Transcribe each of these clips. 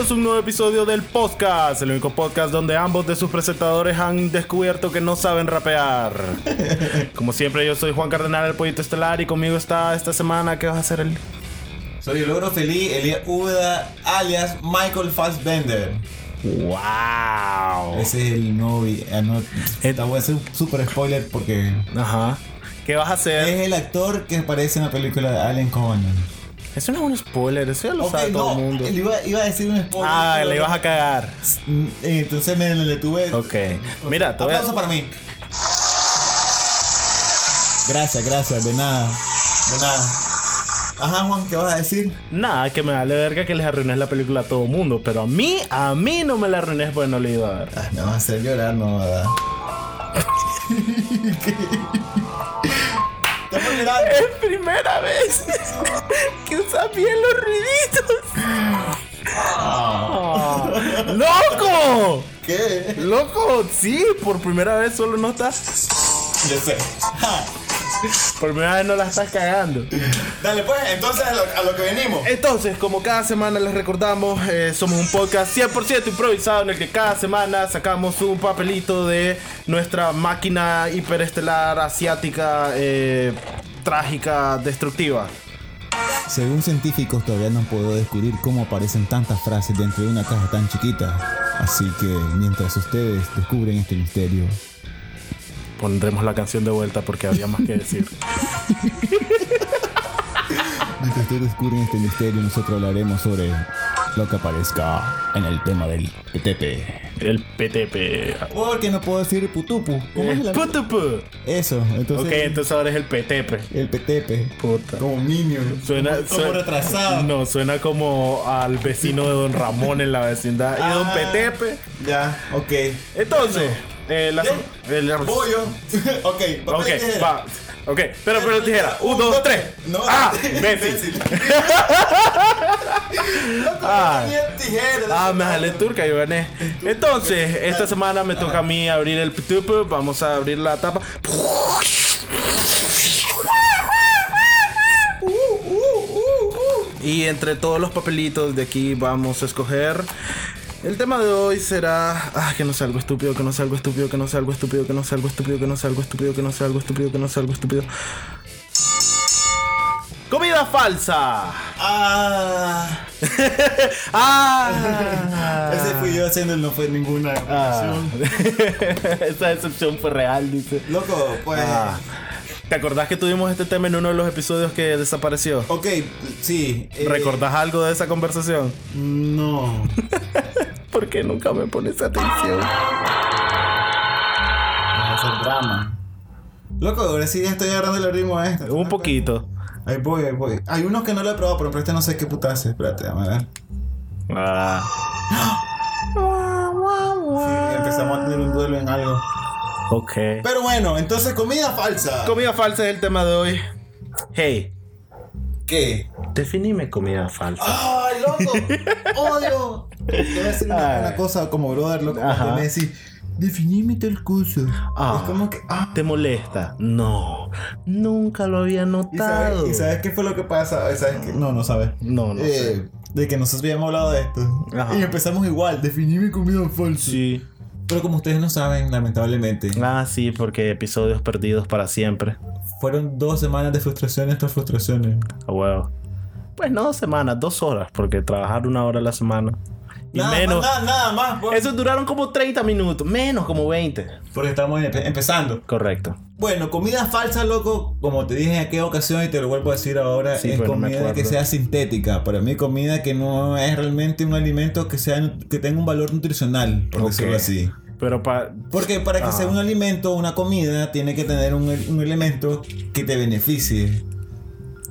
Bienvenidos a un nuevo episodio del podcast, el único podcast donde ambos de sus presentadores han descubierto que no saben rapear. Como siempre, yo soy Juan Cardenal, el pollito estelar, y conmigo está esta semana, ¿qué vas a hacer el? Soy el logro feliz, Elías Uda, alias Michael Fassbender. ¡Wow! Ese es el nuevo ah, no, Esta voy a hacer un super spoiler porque Ajá. ¿Qué vas a hacer? es el actor que aparece en la película de Alien Covenant. Eso no es un spoiler, eso ya lo sabe todo no, el mundo. le iba, iba a decir un spoiler. Ah, le ibas a cagar. Mm, Entonces me le tuve. Ok. Mira, te voy a... Para mí. Gracias, gracias, de nada. De nada. Ajá, Juan, ¿qué vas a decir? Nada, que me vale verga que les arruines la película a todo el mundo, pero a mí, a mí no me la arruines porque no le iba a ver. Ah, me vas a hacer llorar, no, ¿verdad? Es primera vez que usas bien los ruiditos. Ah. ¡Loco! ¿Qué? ¡Loco! Sí, por primera vez solo no estás. Yo sé. Por primera vez no la estás cagando. Dale, pues, entonces a lo, a lo que venimos. Entonces, como cada semana les recordamos, eh, somos un podcast 100% improvisado en el que cada semana sacamos un papelito de nuestra máquina hiperestelar asiática eh, trágica destructiva. Según científicos, todavía no han podido descubrir cómo aparecen tantas frases dentro de una caja tan chiquita. Así que mientras ustedes descubren este misterio, Pondremos la canción de vuelta porque había más que decir. mientras ustedes descubren este misterio, nosotros hablaremos sobre lo que aparezca en el tema del PTP. El PTP. Porque no puedo decir putupu. ¿Cómo es la- PTP. Eso, entonces. Ok, entonces ahora es el PTP. El PTP. Puta. Como niño. Suena, como, suena- retrasado. No, suena como al vecino de Don Ramón en la vecindad. Y Don Ah. Petepe. Ya, ok. Entonces, eh, la, ¿Qué? el- la- Pollo. ok, papel Ok, y tijera. va. Ok, pero, pero tijera. Un, dos, tres. No, Ah, imbécil. Ah. Tijera. Me jalé turca, yo gané. Entonces, esta semana me toca a mí abrir el PTP. Vamos a abrir la tapa. Y entre todos los papelitos de aquí vamos a escoger. El tema de hoy será. Ah, que no sea algo estúpido, que no sea algo estúpido, que no sea algo estúpido, que no sea algo estúpido, que no sea algo estúpido, que no sea algo estúpido, que no sea algo estúpido. Comida falsa. Ah. ah. Ese fui yo haciendo, no fue ninguna Ah. Esa decepción fue real, dice. Loco, pues. Ah. ¿Te acordás que tuvimos este tema en uno de los episodios que desapareció? Ok, sí. eh, ¿Recordás algo de esa conversación? No. ¿Por qué nunca me pones atención? Vas a hacer drama. Loco, ahora sí estoy agarrando el ritmo a esto. Un poquito. Ahí voy, ahí voy. Hay unos que no lo he probado, pero este no sé qué puta hace. Espérate, a ver. Ah. Sí, empezamos a tener un duelo en algo. Ok. Pero bueno, entonces comida falsa. Comida falsa es el tema de hoy. Hey, ¿Qué? definime comida falsa. ¡Ay, loco! ¡Odio! Te voy a decir una, una cosa como brother, loco. Ajá. Cuando me decís, definime tal cosa. Ah. Es como que, ah. ¿Te molesta? No. Nunca lo había ¿Y notado. sabes, ¿Y sabes qué fue lo que pasa? ¿Sabes qué? No, no sabes. No, no sé. Eh, De que nosotros habíamos hablado de esto. Ajá. Y empezamos igual, definime comida falsa. Sí. Pero como ustedes no saben, lamentablemente, Ah, sí, porque episodios perdidos para siempre. fueron dos semanas de frustraciones tras frustraciones. A huevo. Pues no dos semanas, dos horas, porque trabajar una hora a la semana. Y nada menos. Más, nada, nada más. pues. Esos duraron como 30 minutos, menos como 20. Porque estamos empe- empezando. Correcto. Bueno, comida falsa, loco, como te dije en aquella ocasión y te lo vuelvo a decir ahora, Sí, es comida que sea sintética. Para mí, comida que no es realmente un alimento que sea que tenga un valor nutricional, por decirlo así. Pero para. Porque para que sea un alimento, una comida, tiene que tener un, un elemento que te beneficie.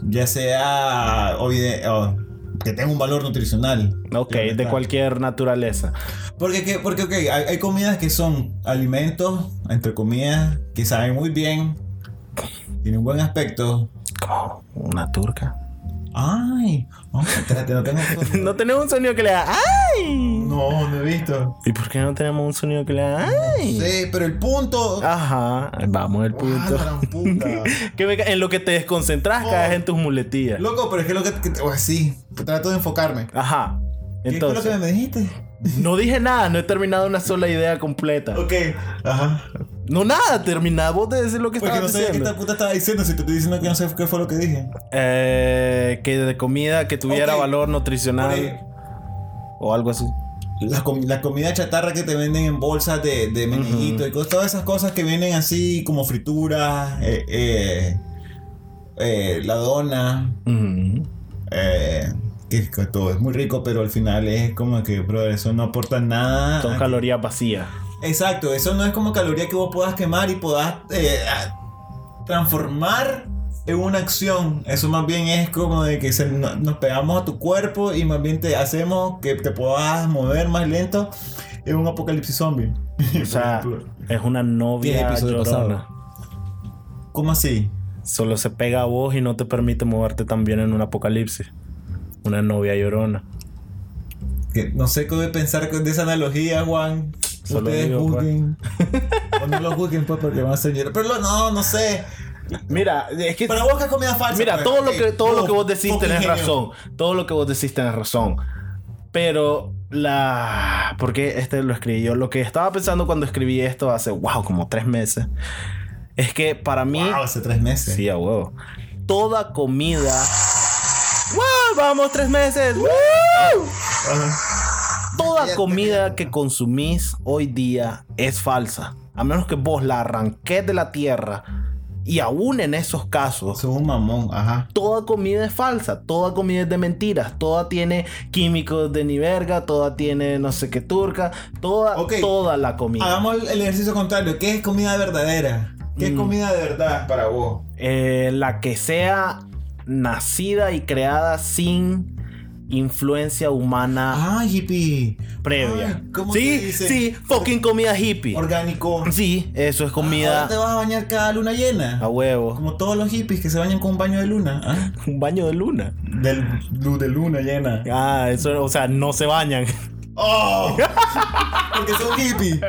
Ya sea o ide- o que tenga un valor nutricional. Ok, de cualquier naturaleza. Porque, que- porque ok, hay, hay comidas que son alimentos, entre comillas, que saben muy bien, tienen un buen aspecto. Como una turca. Ay, oh, espérate, no tengo. No tenemos un sonido que le haga ¡Ay! No, no he visto. ¿Y por qué no tenemos un sonido que le haga ¡Ay! Sí, pero el punto. Ajá, vamos al Ah, punto. gran puta. que me en lo que te desconcentras Oh. caes en tus muletillas. Loco, pero es que lo que. que- oh, sí, trato de enfocarme. Ajá. ¿Qué fue lo Entonces, que me dijiste? no dije nada, no he terminado una sola idea completa. Ok, ajá. No nada, termina vos de decir lo que Porque estabas no sé qué diciendo. esta puta estaba diciendo si te estoy diciendo que no sé qué fue lo que dije. Eh, que de comida que tuviera Ok. valor nutricional o algo así. La, com- la comida chatarra que te venden en bolsas de, de y cosas, todas esas cosas que vienen así como frituras, eh, eh, eh, la dona, Ujú. eh, que, que todo es muy rico, pero al final es como que, bro, eso no aporta nada. Son a- calorías vacías. Exacto, eso no es como caloría que vos puedas quemar y puedas eh, transformar en una acción. Eso más bien es como de que se- no- nos pegamos a tu cuerpo y más bien te hacemos que te puedas mover más lento en un apocalipsis zombie. O sea, es una novia llorona. ¿Cómo así? Solo se pega a vos y no te permite moverte tan bien en un apocalipsis. Una novia llorona. No sé cómo pensar con- de esa analogía, Juan. Solo Ustedes digo, pues. juzguen. o no lo juzguen, pues, porque van a ser. Pero lo- no, no sé. Mira, es que Para vos que es comida falsa. Mira, pues, todo lo que, todo lo que vos decís tenés genio. razón. Todo lo que vos decís tenés razón. Pero la... Porque este lo escribí yo. Lo que estaba pensando cuando escribí esto hace, wow, como tres meses. Es que para mí... Wow, hace tres meses. Sí, a huevo. Toda comida... ¡Wow! ¡Vamos, tres meses! ¡Woo! Ajá. Toda comida que consumís hoy día es falsa. A menos que vos la arranques de la tierra. Y aún en esos casos, Sos un mamón, ajá. toda comida es falsa, toda comida es de mentiras, toda tiene químicos de ni verga, toda tiene no sé qué turca, toda, toda la comida. Hagamos el- el ejercicio contrario. ¿Qué es comida verdadera? ¿Qué es Mm. comida de verdad para vos? Eh, la que sea nacida y creada sin influencia humana Ah, hippie. previa. Ay, ¿cómo sí, dice? sí, fucking comida hippie. Orgánico. Sí, eso es comida te vas a bañar cada luna llena. a huevo. Como todos los hippies que se bañan con un baño de luna. ¿ah? Un baño de luna. Del, de luna llena. Ah, eso, o sea, no se bañan. ¡Oh! Porque son hippies.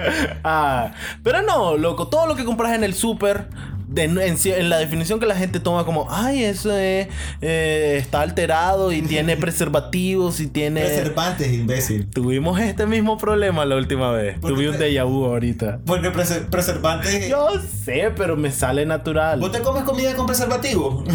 Ah, pero no, loco, todo lo que compras en el súper, de- en, en la definición que la gente toma como, ay, eso es, eh, está alterado y tiene preservativos y tiene... Preservantes, imbécil. Tuvimos este mismo problema la última vez. ¿Por Tuve un déjà vu ahorita. Porque preser- preservantes. Yo sé, pero me sale natural. ¿Vos te comes comida con preservativo?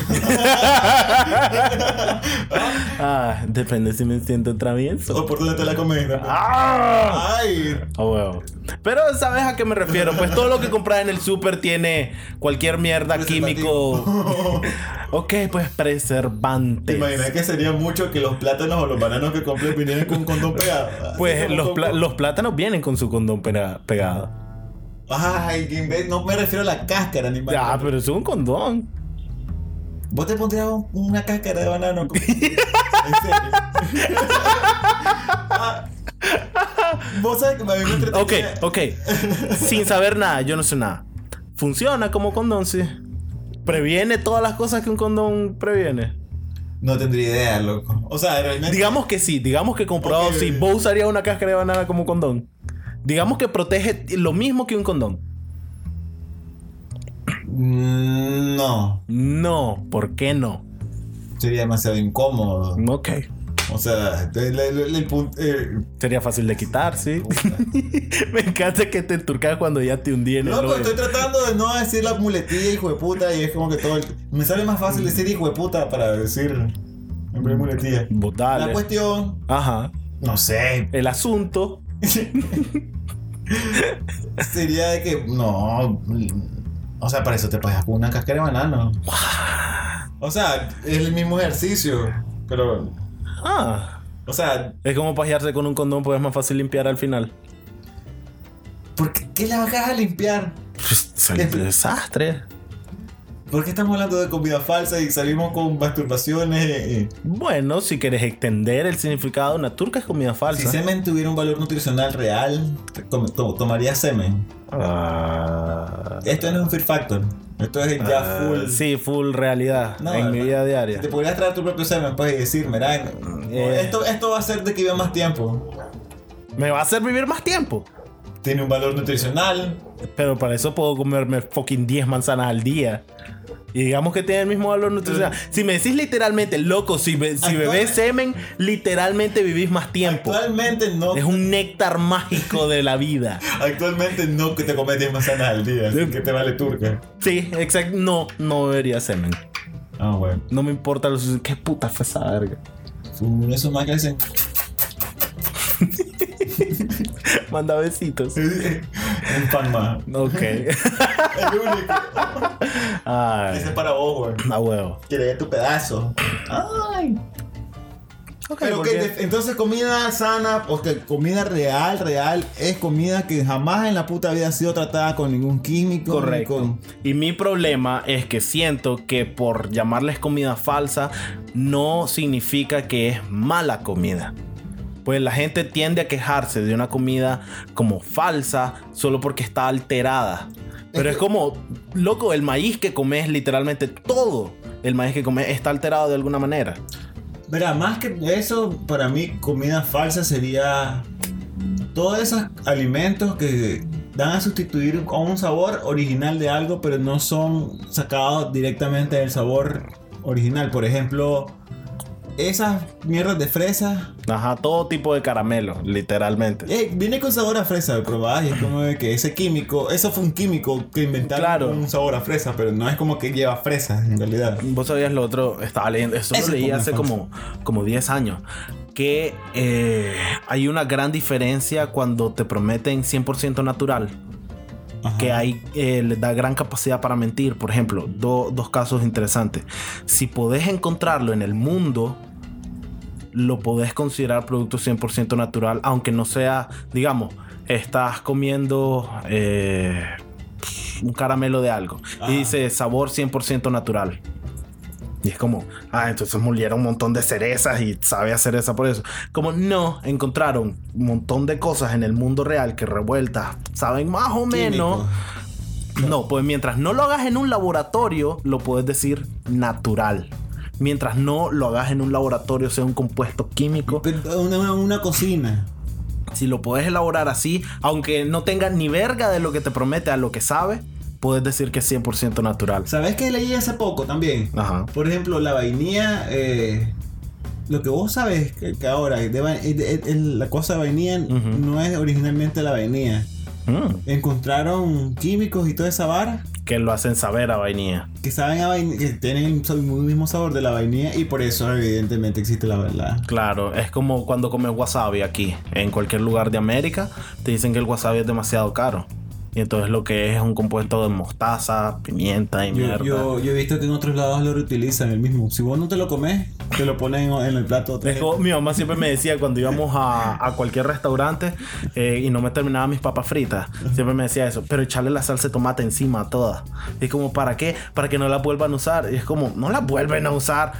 Ah, depende si me siento travieso. ¿O por dónde te la comes? ¡Ah! ¡Ay! Ah, huevo. Pero ¿sabes a qué me refiero? Pues todo lo que compras en el súper tiene cualquier mierda químico. Ok, pues ¿Te preservantes. imaginas que sería mucho que los plátanos o los bananos que compré vinieran con un condón pegado? Pues los, plátanos vienen con su condón pega- pegado. Ay, que. No me refiero a la cáscara, ni más. Ya, pero es un condón. ¿Vos te pondrías un- una cáscara de banano? con- ¿En serio? Ah, Vos sabés que me entretenía- Ok, ok. Sin saber nada, yo no sé nada. Funciona como condón, sí. Previene todas las cosas que un condón previene. No tendría idea, loco. O sea, realmente. Digamos que sí, digamos que comprobado Ok. sí. Vos usarías una cáscara de banana como condón. Digamos que protege lo mismo que un condón. Mm, No. No, ¿por qué no? Sería demasiado incómodo. Ok. O sea, el, el- el- el punto. eh, Sería fácil de quitar, sí. Me encanta que te enturcas cuando ya te hundí en el Loco, hoyo. estoy tratando de no decir la muletilla, hijo de puta, y es como que todo el... Me sale más fácil decir hijo de puta para decir en vez de muletilla. Vos La cuestión, Ajá. no sé, El asunto. sería de que no, o sea, para eso te pagas con una cáscara de banano. O sea, es el mismo ejercicio, pero, Ah. o sea, Es como pajearse con un condón, pues es más fácil limpiar al final. ¿por qué, qué la vas a limpiar? Pues, desastre. ¿Por qué estamos hablando de comida falsa y salimos con masturbaciones? eh, eh? Bueno, si quieres extender el significado, una turca es comida Si falsa. semen tuviera un valor nutricional real, te- com- to- tomaría semen. Ah. Esto no es un fear factor. Esto es ya Ah, full. Sí, full realidad No, en mi vida diaria. Te podrías traer tu propio semen pues, y decir, mira, Eh. esto, esto va a hacer de que viva más tiempo. Me va a hacer vivir más tiempo. Tiene un valor nutricional. Pero para eso puedo comerme fucking 10 manzanas al día. Y digamos que tiene el mismo valor nutricional. Si me decís literalmente, loco, si, be- si bebés semen, literalmente vivís más tiempo. Actualmente no. Es un néctar mágico de la vida. Actualmente no que te comes 10 manzanas al día, así que te vale turca. Sí, exacto. No, no bebería semen. Ah, bueno. No me importa lo suficiente. ¿Qué puta fue esa verga? Eso más que hacen. Manda besitos. Un pan más. Ok. El único. Ay, Ese es para vos, güey. a huevo. Quiere tu pedazo. Ay. Ok, Pero porque- que entonces comida sana, porque comida real, real, es comida que jamás en la puta vida ha sido tratada con ningún químico. Correcto. con- Y mi problema es que siento que por llamarles comida falsa no significa que es mala comida. Pues la gente tiende a quejarse de una comida como falsa solo porque está alterada. Pero es como, loco, el maíz que comes, literalmente todo el maíz que comes está alterado de alguna manera. Verá, más que eso, para mí comida falsa sería todos esos alimentos que dan a sustituir a un sabor original de algo, pero no son sacados directamente del sabor original. Por ejemplo, esas mierdas de fresa, Ajá, todo tipo de caramelo, literalmente. eh, viene con sabor a fresa, probás y es como de que ese químico, eso fue un químico que inventaron Claro. un sabor a fresa, pero no es como que lleva fresa en realidad. Vos sabías lo otro, estaba leyendo, eso lo leí hace como, como 10 años, que eh, hay una gran diferencia cuando te prometen 100% natural, Ajá. que hay, eh, les da gran capacidad para mentir. Por ejemplo, do- dos casos interesantes. Si podés encontrarlo en el mundo, lo podés considerar producto 100% natural, aunque no sea, digamos, estás comiendo eh, un caramelo de algo Ajá. y dice sabor 100% natural. Y es como, ah, entonces molieron un montón de cerezas y sabe a cereza por eso. Como no, encontraron un montón de cosas en el mundo real que revueltas saben más o menos. Químico. No, pues mientras no lo hagas en un laboratorio, lo puedes decir natural. Mientras no lo hagas en un laboratorio, sea un compuesto químico, una cocina. si lo puedes elaborar así, aunque no tenga ni verga de lo que te promete a lo que sabe, puedes decir que es 100% natural. ¿Sabes qué leí hace poco también? Ajá. Por ejemplo, la vainilla. eh, lo que vos sabes que, que ahora de va- de- la cosa de vainilla no es originalmente la vainilla. Mm, Encontraron químicos y toda esa vara que lo hacen saber a vainilla. que saben a vainilla, que tienen el mismo sabor de la vainilla y por eso evidentemente existe la verdad. Claro, es como cuando comes wasabi aquí. En cualquier lugar de América te dicen que el wasabi es demasiado caro. Y entonces lo que es es un compuesto de mostaza, pimienta y Yo, mierda. yo, yo he visto que en otros lados lo reutilizan el mismo. Si vos no te lo comes, te lo ponen en el plato. otra Es como mi mamá siempre me decía cuando íbamos a, a cualquier restaurante eh, y no me terminaba mis papas fritas, siempre me decía eso, pero echarle la salsa de tomate encima a todas. Y es como, ¿para qué? Para que no la vuelvan a usar. Y es como, no la vuelven a usar.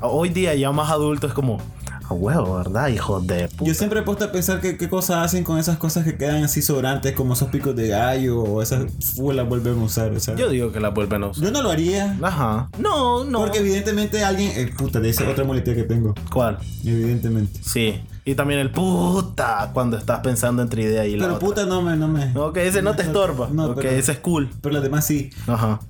Hoy día ya más adulto es como, a huevo, ¿verdad? Hijo de puta. Yo siempre he puesto a pensar que, qué cosas hacen con esas cosas que quedan así sobrantes, como esos picos de gallo o esas full las vuelven a usar. O sea, Yo digo que la vuelven a usar. yo no lo haría. Ajá. No, no. Porque evidentemente alguien. Eh, puta, esa es otra molestia que tengo. ¿Cuál? Evidentemente. Sí. Y también el puta cuando estás pensando entre idea y la Pero otra. puta no me. No, me, Ok, ese no te estorba. No, ok, pero- ese es cool. pero las demás sí. Ajá.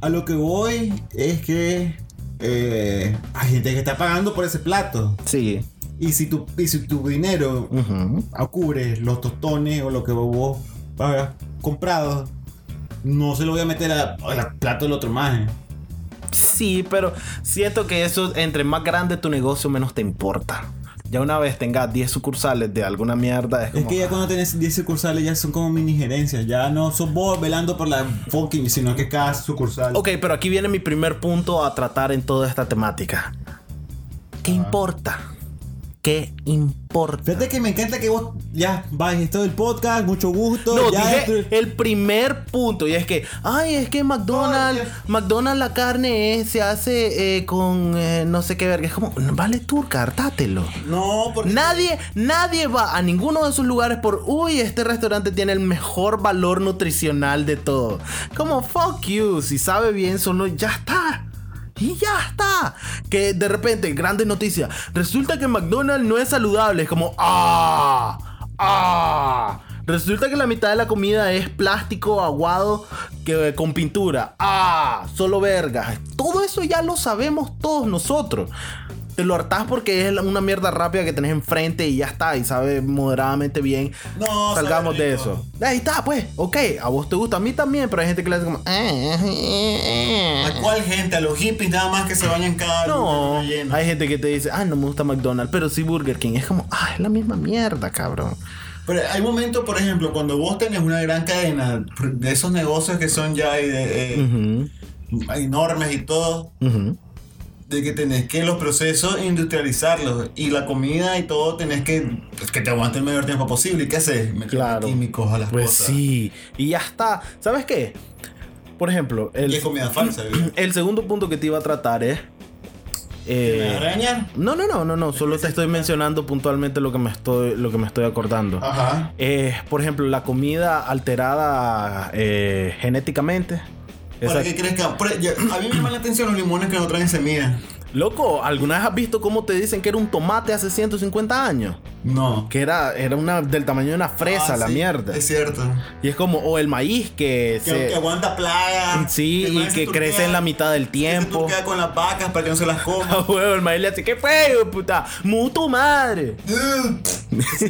A lo que voy es que. Eh, hay gente que está pagando por ese plato. Sí. Y si tu, y si tu dinero Ujú. cubre los tostones o lo que vos comprado, no se lo voy a meter a- al plato del otro más. Sí, pero siento que eso, entre más grande tu negocio, menos te importa. Ya una vez tengas 10 sucursales de alguna mierda, es Es como. que ya cuando tenés 10 sucursales ya son como mini gerencias. Ya no sos vos velando por la fucking, sino que cada sucursal. Ok, pero aquí viene mi primer punto a tratar en toda esta temática. ¿Qué importa? ¿Qué importa? Fíjate que me encanta que vos ya vais esto del podcast, mucho gusto. No, ya dije el primer punto. Y es que, ay, es que McDonald's. McDonald's la carne se hace eh, con eh, no sé qué verga. Es como, vale turca, hartátelo. No, porque. Nadie, nadie va a ninguno de esos lugares por, uy, este restaurante tiene el mejor valor nutricional de todo. Como, fuck you, si sabe bien, solo ya está. Y ya está. Que de repente, grande noticia, resulta que McDonald's no es saludable. Es como, ah, ah. Resulta que la mitad de la comida es plástico aguado que, con pintura. Ah, solo vergas. Todo eso ya lo sabemos todos nosotros. Te lo hartás porque es una mierda rápida que tenés enfrente y ya está. Y sabe moderadamente bien. No, Salgamos de eso. Ahí está, pues. Ok, a vos te gusta, a mí también, pero hay gente que le hace como. "Eh, eh, ¿A eh". cuál gente? A los hippies nada más que se bañan cada No, hay gente que te dice, ah, no me gusta McDonald's, pero sí Burger King. Es como, ah, es la misma mierda, cabrón. Pero hay momentos, por ejemplo, cuando vos tenés una gran cadena de esos negocios que son ya eh, eh, enormes y todo, ujú. De que tenés que los procesos industrializarlos y la comida y todo tenés que pues, que te aguante el mayor tiempo posible. ¿Y qué haces? Claro. químicos a las Pues cosas. sí, y ya está. ¿Sabes qué? Por ejemplo, el, es comida falsa, el segundo punto que te iba a tratar es. eh, no, no, no, no, no. Solo te estoy mencionando puntualmente lo que me estoy, lo que me estoy acordando. Ajá. Eh, por ejemplo, la comida alterada eh, genéticamente. ¿Para qué crees que.? por- yo- a mí me llaman la atención los limones que no traen semilla. Loco, ¿alguna vez has visto cómo te dicen que era un tomate hace 150 años? No. Que era, era una, del tamaño de una fresa, Ah, la sí, mierda. Es cierto. Y es como, o el maíz que, Que, se. que aguanta plagas. Sí, y que crece en la mitad del que se tiempo. con las vacas para que no se las coman. huevo, el maíz le hace, ¿qué fue, puta? ¡Mu tu madre! Sí,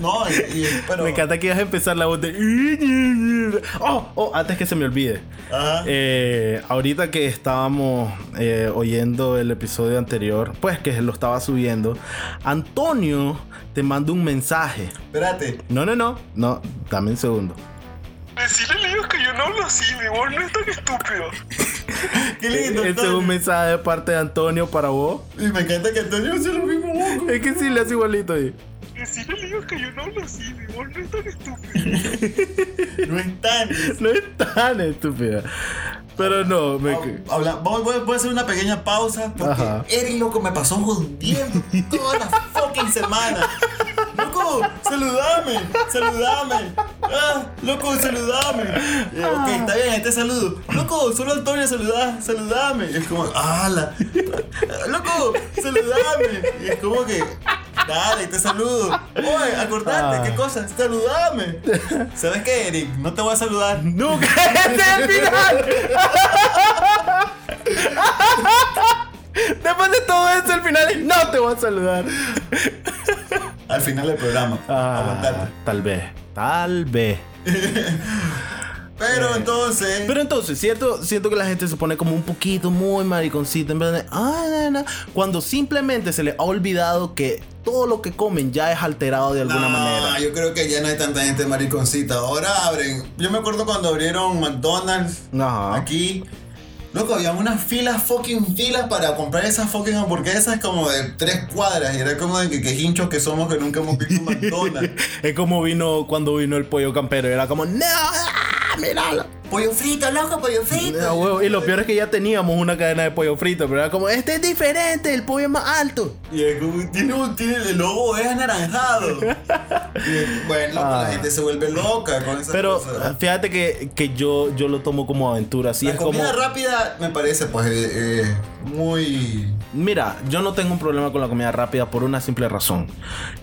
no, y- y- pero. Me encanta que ibas a empezar la voz de. Oh, oh, antes que se me olvide. Ajá. Eh, ahorita que estábamos eh, oyendo el episodio anterior, pues que lo estaba subiendo, Antonio te manda un mensaje. Espérate. No, no, no, no, dame un segundo. Decirle a Lío que yo no hablo así, mi amor, no es tan estúpido. Qué lindo. Este es un mensaje de parte de Antonio para vos. Y me encanta que Antonio hace lo mismo. loco. Es que sí, le hace igualito ahí. A Lío que yo no hablo así, mi amor, no es tan estúpido. No es tan. No es tan estúpida. Pero no, me... Habla- voy, voy- voy a hacer una pequeña pausa porque Ajá. Eric, loco, me pasó jodiendo toda la fucking semana. Loco, saludame, saludame. Ah, loco, saludame. Eh, ok, está bien, ahí te saludo. Loco, solo Antonio saluda, saludame. Y es como, ala. Loco, saludame. Y es como que, dale, te saludo. Oye, acordate, Ah. ¿qué cosa? Saludame. ¿Sabes qué, Eric? No te voy a saludar. ¡Nunca! ¡Ese es el final! Después de todo eso, el final es no te voy a saludar. Al final del programa. Ah, Aguantate. tal vez, tal vez. Pero entonces. Pero entonces, cierto, siento que la gente se pone como un poquito muy mariconcita en vez de, "Ay, na, na", cuando simplemente se le ha olvidado que todo lo que comen ya es alterado de alguna No, manera. yo creo que ya no hay tanta gente mariconcita. Ahora abren. Yo me acuerdo cuando abrieron McDonald's Ajá. aquí. Loco, había unas filas, fucking filas para comprar esas fucking hamburguesas como de tres cuadras. Y era como de que, que hinchos que somos que nunca hemos visto McDonald's. Es como vino cuando vino el pollo campero. Era como, no, míralo. pollo frito, loco, pollo frito. Ah, huevo, Y lo peor es que ya teníamos una cadena de pollo frito, pero era como, este es diferente, el pollo es más alto. Y es como, tiene, un- tiene, el logo es anaranjado. Y, bueno, Ah. la gente se vuelve loca con esas Pero cosas. fíjate que, que yo, yo lo tomo como aventura. Así la es como. comida rápida me parece, pues, eh, eh, muy. Mira, yo no tengo un problema con la comida rápida por una simple razón.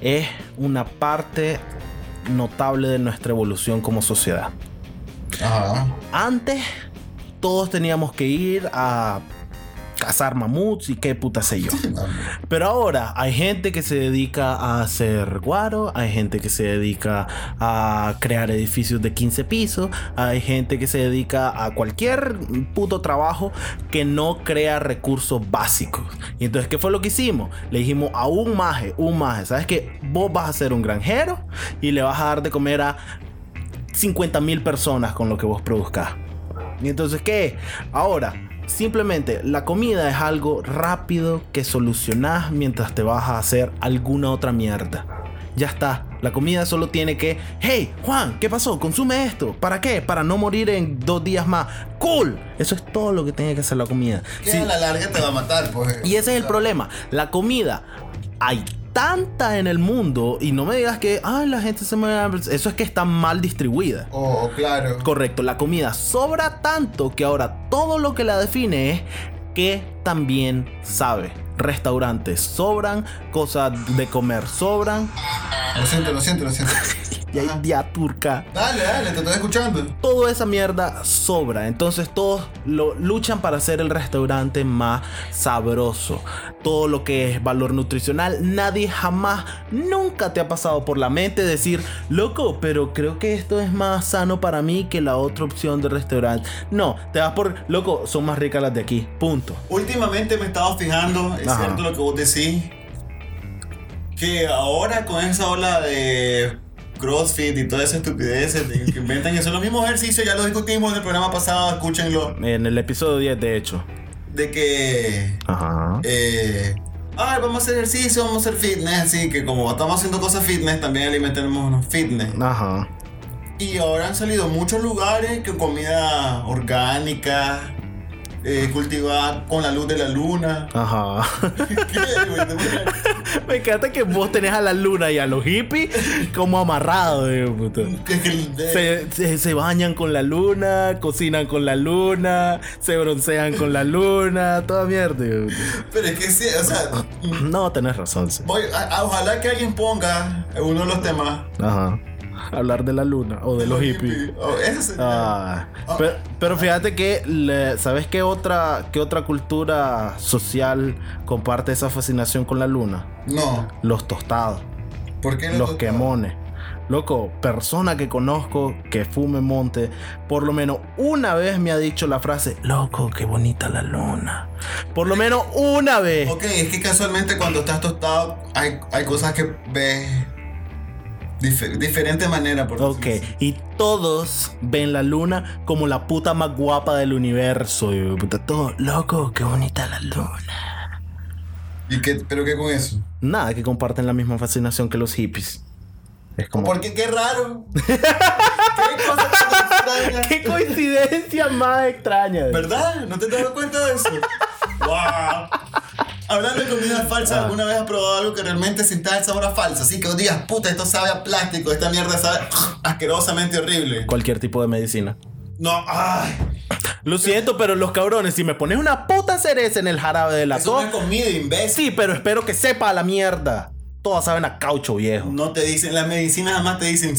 Es una parte notable de nuestra evolución como sociedad. Ajá. Antes, todos teníamos que ir a cazar mamuts y qué puta sé yo. Pero ahora hay gente que se dedica a hacer guaro, hay gente que se dedica a crear edificios de 15 pisos, hay gente que se dedica a cualquier puto trabajo que no crea recursos básicos. Y entonces, ¿qué fue lo que hicimos? Le dijimos a un maje, un maje, ¿sabes qué? Vos vas a ser un granjero y le vas a dar de comer a 50 mil personas con lo que vos produzcas. Y entonces, ¿qué? Ahora, simplemente la comida es algo rápido que solucionás mientras te vas a hacer alguna otra mierda. Ya está. La comida solo tiene que, hey, Juan, ¿qué pasó? Consume esto. ¿Para qué? Para no morir en dos días más. Cool. Eso es todo lo que tiene que hacer la comida. Que Sí. a la larga te va a matar, pues. Y ese es el problema. La comida, hay tanta en el mundo y no me digas que, ay, la gente se hambre". Eso es que está mal distribuida. Oh, claro. Correcto, la comida sobra tanto que ahora todo lo que la define es que también sabe. Restaurantes sobran, cosas de comer sobran. Lo siento, lo siento, lo siento. y hay día turca. Dale, dale, te estoy escuchando. Toda esa mierda sobra. Entonces todos lo luchan para hacer el restaurante más sabroso. Todo lo que es valor nutricional, nadie jamás, nunca te ha pasado por la mente decir, loco, pero creo que esto es más sano para mí que la otra opción de restaurante. No, te vas por, loco, son más ricas las de aquí. Punto. Últimamente me he estado fijando, es Ajá. cierto lo que vos decís, que ahora con esa ola de CrossFit y todas esas estupideces de que inventan que son los mismos ejercicios, ya lo discutimos en el programa pasado, escúchenlo, En el episodio 10, de hecho. de que Ajá. eh, ay, vamos a hacer ejercicio, vamos a hacer fitness, así que como estamos haciendo cosas fitness, también alimentémonos fitness. Ajá. Y ahora han salido muchos lugares que comida orgánica, eh, cultivada con la luz de la luna. Ajá. ¿Qué, Me encanta que vos tenés a la luna y a los hippies como amarrados. eh, que- Se, se- se bañan con la luna, cocinan con la luna, se broncean con la luna, toda mierda. eh. Pero es que sí, o sea, No, tenés razón. sí. voy, a- a- ojalá que alguien ponga uno de los temas. Ajá. Hablar de la luna o de los hippies. Oh, Ah, pero, pero fíjate que, le- ¿sabes qué otra, qué otra cultura social comparte esa fascinación con la luna? No, Los tostados, ¿por qué los toca? quemones. Loco, persona que conozco que fume monte, por lo menos una vez me ha dicho la frase, loco, qué bonita la luna. Por lo menos una vez. Ok, es que casualmente cuando estás tostado hay, hay cosas que ves dif- diferente manera. Por Ok, decirlo y todos ven la luna como la puta más guapa del universo. y puta, todo, loco, qué bonita la luna. ¿Y qué, pero qué con eso? Nada, que comparten la misma fascinación que los hippies. Es como... Porque qué raro. qué cosa tan extraña. ¡Qué coincidencia más extraña! ¿Verdad? ¿No te has dado cuenta de eso? ¡Wow! Hablando de comida falsa, Ah. ¿alguna vez has probado algo que realmente sintas el sabor a falso? Así que vos digas, puta, esto sabe a plástico, esta mierda sabe asquerosamente horrible. Cualquier tipo de medicina. No, ay. Lo siento, pero los cabrones, si me pones una puta cereza en el jarabe de la tos... es comida, imbécil. Sí, pero espero que sepa a la mierda. Todas saben a caucho viejo. No te dicen, las medicinas jamás te dicen.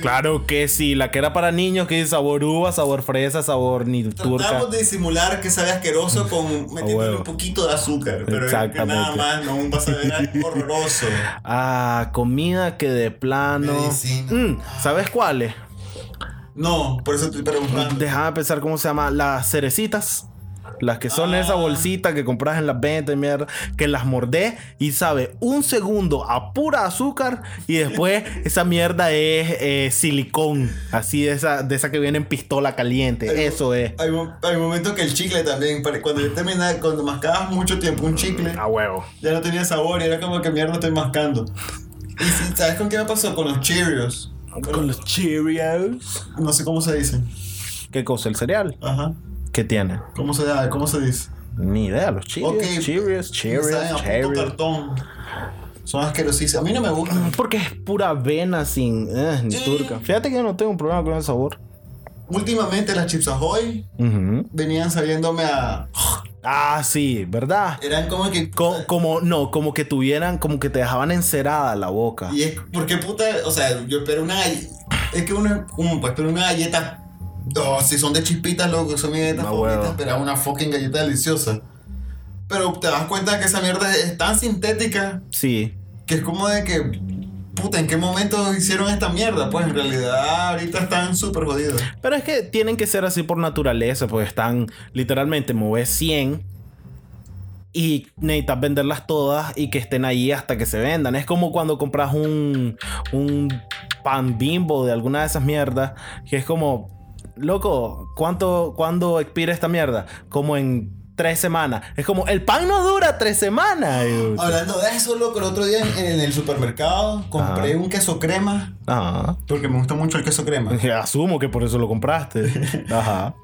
Claro que sí, la que era para niños que dice sabor uva, sabor fresa, sabor ni turca. Tratamos de disimular que sabe asqueroso con metiéndole un poquito de azúcar, pero es que Exactamente. nada más no va a saber horroroso. Ah, comida que de plano. Medicina. Mm, ¿Sabes cuáles? No, por eso estoy preguntando. Déjame pensar cómo se llama. Las cerecitas. Las que son Ah. esa bolsita que compras en las ventas, mierda, que las mordés y sabe un segundo a pura azúcar y después esa mierda es eh, silicón, así de esa, de esa que viene en pistola caliente. Eso es. Hay, hay momentos que el chicle también, cuando yo terminaba, cuando mascabas mucho tiempo un chicle, A huevo. ya no tenía sabor y era como que mierda estoy mascando. Y si- ¿sabes con qué me pasó? Con los Cheerios. Con los Cheerios. No sé cómo se dicen. ¿Qué cosa? ¿El cereal? Ajá. ¿Qué tiene? ¿Cómo se, da? ¿Cómo se dice? Ni idea, los Cheerios. Ok. Cheerios, Cheerios, Cheerios. cartón. Son asquerosísimos. A mí no me gustan. Porque es pura avena sin. eh, ni Sí. turca. Fíjate que yo no tengo un problema con el sabor. Últimamente las Chips Ahoy Ujú. venían saliéndome a... Ah, sí, ¿verdad? Eran como que... Co- como, no, como que tuvieran, como que te dejaban encerada la boca. Y es porque puta, o sea, yo espero una. Es que uno, como, pues, espero una galleta. Oh, si son de chispitas, loco, son mis galletas favoritas, pero una fucking galleta deliciosa. Pero te das cuenta que esa mierda es tan sintética Sí. que es como de que. Puta, ¿en qué momento hicieron esta mierda? Pues en realidad ahorita están súper jodidos. Pero es que tienen que ser así por naturaleza, pues están literalmente mover 100 y necesitas venderlas todas y que estén ahí hasta que se vendan. Es como cuando compras un, un pan bimbo de alguna de esas mierdas, que es como, loco, ¿cuánto, ¿cuándo expira esta mierda? Como en tres semanas. Es como, el pan no dura tres semanas. Y- Hablando de eso, loco, el otro día en, en el supermercado compré Ajá. un queso crema. Ajá. Porque me gusta mucho el queso crema. Asumo que por eso lo compraste. Ajá.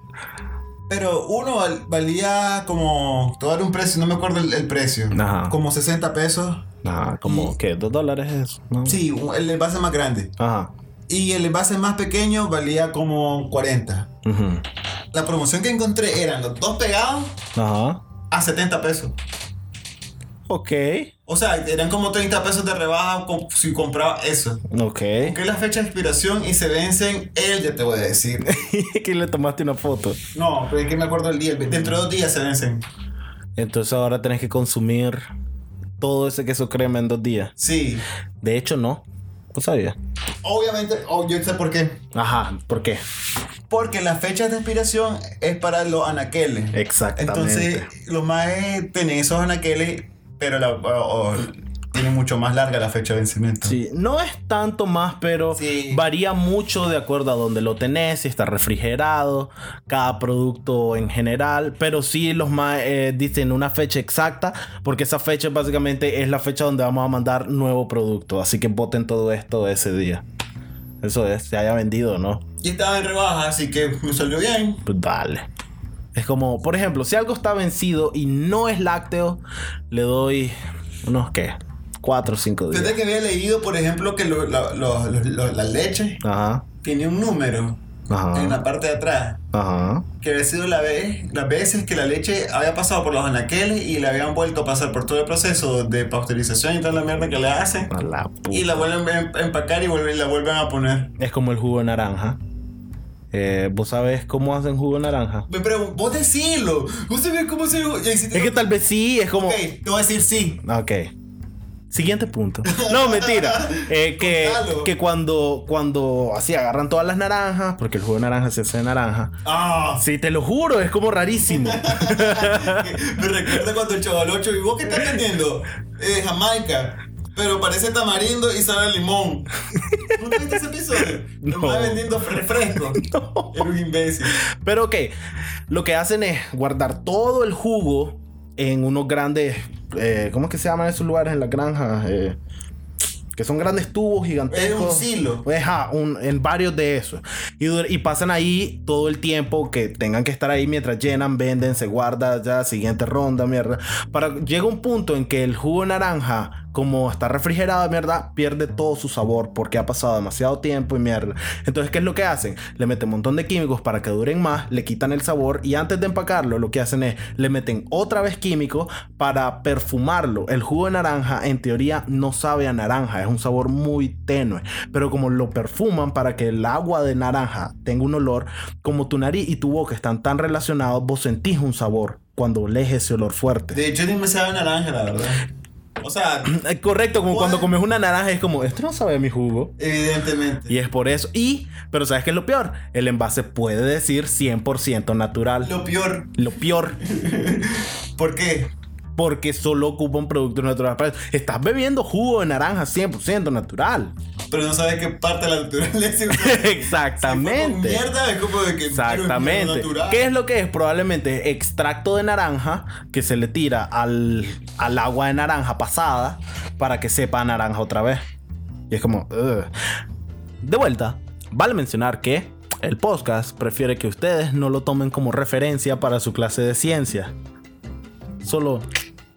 Pero uno val- valía como. Te voy a dar un precio, no me acuerdo el, el precio. Ajá. Como 60 pesos. Ajá, como, ¿qué? ¿Dos dólares es? ¿No? Sí, el envase más grande. Ajá. Y el envase más pequeño valía como 40. Ujú. La promoción que encontré eran los dos pegados a 70 pesos. Ok. O sea, eran como 30 pesos de rebaja si compraba eso. Ok. ¿Qué es la fecha de expiración y se vencen? Él ya te voy a decir. que le tomaste una foto. No, pero es que me acuerdo el día. Dentro de dos días se vencen. Entonces ahora tenés que consumir todo ese queso crema en dos días. Sí. De hecho, no. ¿No sabía? Obviamente, oh, yo sé por qué. Ajá. ¿Por qué? Porque la fecha de expiración es para los anaqueles. Exactamente. Entonces, los más tienen esos anaqueles, pero la, o- o tienen mucho más larga la fecha de vencimiento. Sí, no es tanto más, pero Sí. varía mucho de acuerdo a dónde lo tenés, si está refrigerado, cada producto en general, pero sí los más eh, dicen una fecha exacta, porque esa fecha básicamente es la fecha donde vamos a mandar nuevo producto, así que voten todo esto ese día. Eso es, se haya vendido o no. Y estaba en rebaja, así que me salió bien. Pues dale. Es como, por ejemplo, si algo está vencido y no es lácteo, le doy unos, ¿qué? Cuatro o cinco días. Fíjate que había leído, por ejemplo, que lo- lo- lo- la leche Ajá, tiene un número en ajá, la parte de atrás. ajá. Que había sido la vez, las veces que la leche había pasado por los anaqueles y le habían vuelto a pasar por todo el proceso de pasteurización y toda la mierda que le hacen. A la puta. Y la vuelven a em- empacar y vuelven, la vuelven a poner. Es como el jugo de naranja. Eh, ¿Vos sabés cómo hacen jugo de naranja? Pregunto, vos decilo. ¿Vos sabés cómo se.? Es que tal vez sí, es como... Ok, te voy a decir sí. Ok. Siguiente punto. No, mentira. Eh, que, que cuando, cuando así agarran todas las naranjas, porque el jugo de naranja se hace de naranja. Ah, Sí, te lo juro, es como rarísimo. me recuerda cuando el chavalocho. ¿Y vos qué estás vendiendo? Eh, Jamaica. Pero parece tamarindo y sabe a limón. ¿Nunca viste ese episodio? No. Nomás vendiendo refresco. Era un imbécil. Pero ok, lo que hacen es guardar todo el jugo en unos grandes. Eh, ¿Cómo es que se llaman esos lugares en las granjas? Eh, que son grandes tubos gigantescos. Es un silo. Ajá, un- en varios de esos. Y, pasan ahí todo el tiempo que tengan que estar ahí mientras llenan, venden, se guarda ya, siguiente ronda, mierda. Para, llega un punto en que el jugo de naranja, como está refrigerado, mierda, pierde todo su sabor porque ha pasado demasiado tiempo y mierda. Entonces, ¿qué es lo que hacen? Le meten un montón de químicos para que duren más, le quitan el sabor y antes de empacarlo, lo que hacen es le meten otra vez químicos para perfumarlo. El jugo de naranja, en teoría, no sabe a naranja, es un sabor muy tenue, pero como lo perfuman para que el agua de naranja tenga un olor, como tu nariz y tu boca están tan relacionados, vos sentís un sabor cuando olees ese olor fuerte. De hecho, sabe a naranja, la verdad. O sea, Eh, Correcto, como cuando comes una naranja es como, esto no sabe a mi jugo. evidentemente. Y es por eso. Y, pero ¿sabes qué es lo peor? El envase puede decir 100% natural. Lo peor, Lo peor, ¿por qué? Porque solo ocupa un producto natural. Estás bebiendo jugo de naranja 100% natural. Pero no sabes qué parte de la naturaleza. Exactamente. Mierda, es como de que. Exactamente. natural. ¿Qué es lo que es? Probablemente extracto de naranja que se le tira al, al agua de naranja pasada para que sepa a naranja otra vez. Y es como... "Ugh". De vuelta, vale mencionar que el podcast prefiere que ustedes no lo tomen como referencia para su clase de ciencia. Solo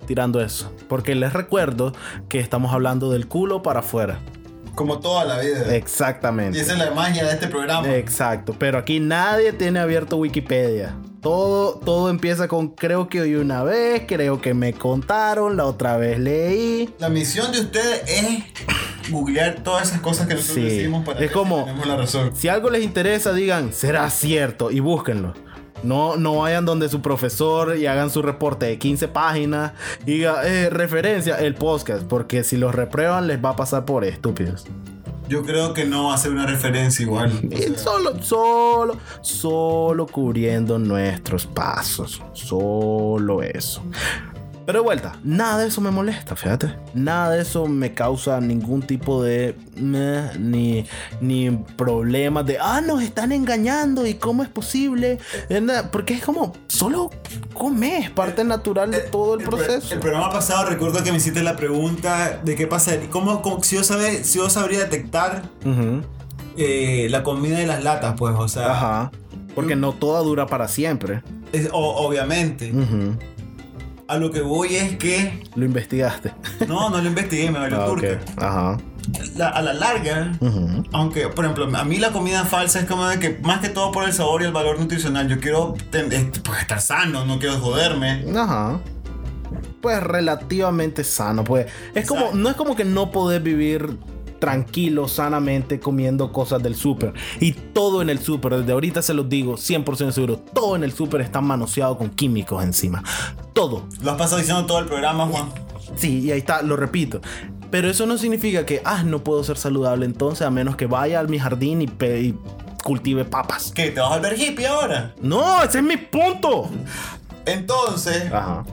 tirando eso. Porque les recuerdo que estamos hablando del culo para afuera. Como toda la vida. Exactamente. Y esa es la magia de este programa. Exacto, pero aquí nadie tiene abierto Wikipedia. Todo, todo empieza con creo que oí una vez, creo que me contaron, la otra vez leí. La misión de ustedes es googlear todas esas cosas que nosotros Sí. decimos para Es si como- la razón. Si algo les interesa, digan, será cierto y búsquenlo. No, no vayan donde su profesor y hagan su reporte de 15 páginas y diga, eh, referencia, el podcast, porque si los reprueban les va a pasar por estúpidos. Yo creo que no va a ser una referencia igual. O Y sea, solo, solo, solo cubriendo nuestros pasos. Solo eso. Pero de vuelta, nada de eso me molesta, fíjate. Nada de eso me causa ningún tipo de... meh, ni, ni problemas de... Ah, nos están engañando y cómo es posible. Eh, Porque es como... Solo comes, parte natural de todo el pro- proceso. El programa pasado recuerdo que me hiciste la pregunta de qué pasa, cómo, cómo- si yo sabe, si yo sabría detectar eh, la comida de las latas, pues, o sea, Ajá. Porque no toda dura para siempre. es- o- obviamente. Ujú. A lo que voy es que Lo investigaste. no, no lo investigué, me valió Ah, ok. turca. Ajá. La- a la larga, aunque, por ejemplo, a mí la comida falsa es como de que más que todo por el sabor y el valor nutricional, yo quiero ten- pues, estar sano, no quiero joderme. Ajá. pues relativamente sano. Pues es como, no es como que no podés vivir tranquilo, sanamente, comiendo cosas del súper. Y todo en el súper, desde ahorita se los digo, 100% seguro, todo en el súper está manoseado con químicos encima. Todo. Lo has pasado diciendo todo el programa, Juan. Sí, y ahí está, lo repito. Pero eso no significa que, ah, no puedo ser saludable entonces, a menos que vaya a mi jardín y, cultive papas. ¿Qué? ¿Te vas a volver hippie ahora? No, ese es mi punto. Entonces, Ajá.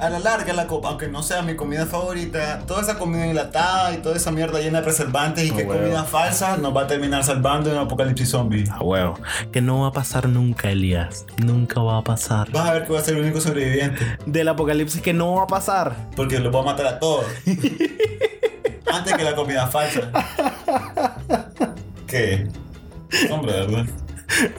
A la larga, la copa, aunque no sea mi comida favorita, toda esa comida enlatada y toda esa mierda llena de preservantes y Ah, que huevo. comida falsa nos va a terminar salvando en un apocalipsis zombie. A huevo. Que no va a pasar nunca, Elías. Nunca va a pasar. Vas a ver que va a ser el único sobreviviente. Del apocalipsis que no va a pasar. Porque los voy a matar a todos. Antes que la comida falsa. ¿Qué? Hombre, ¿verdad?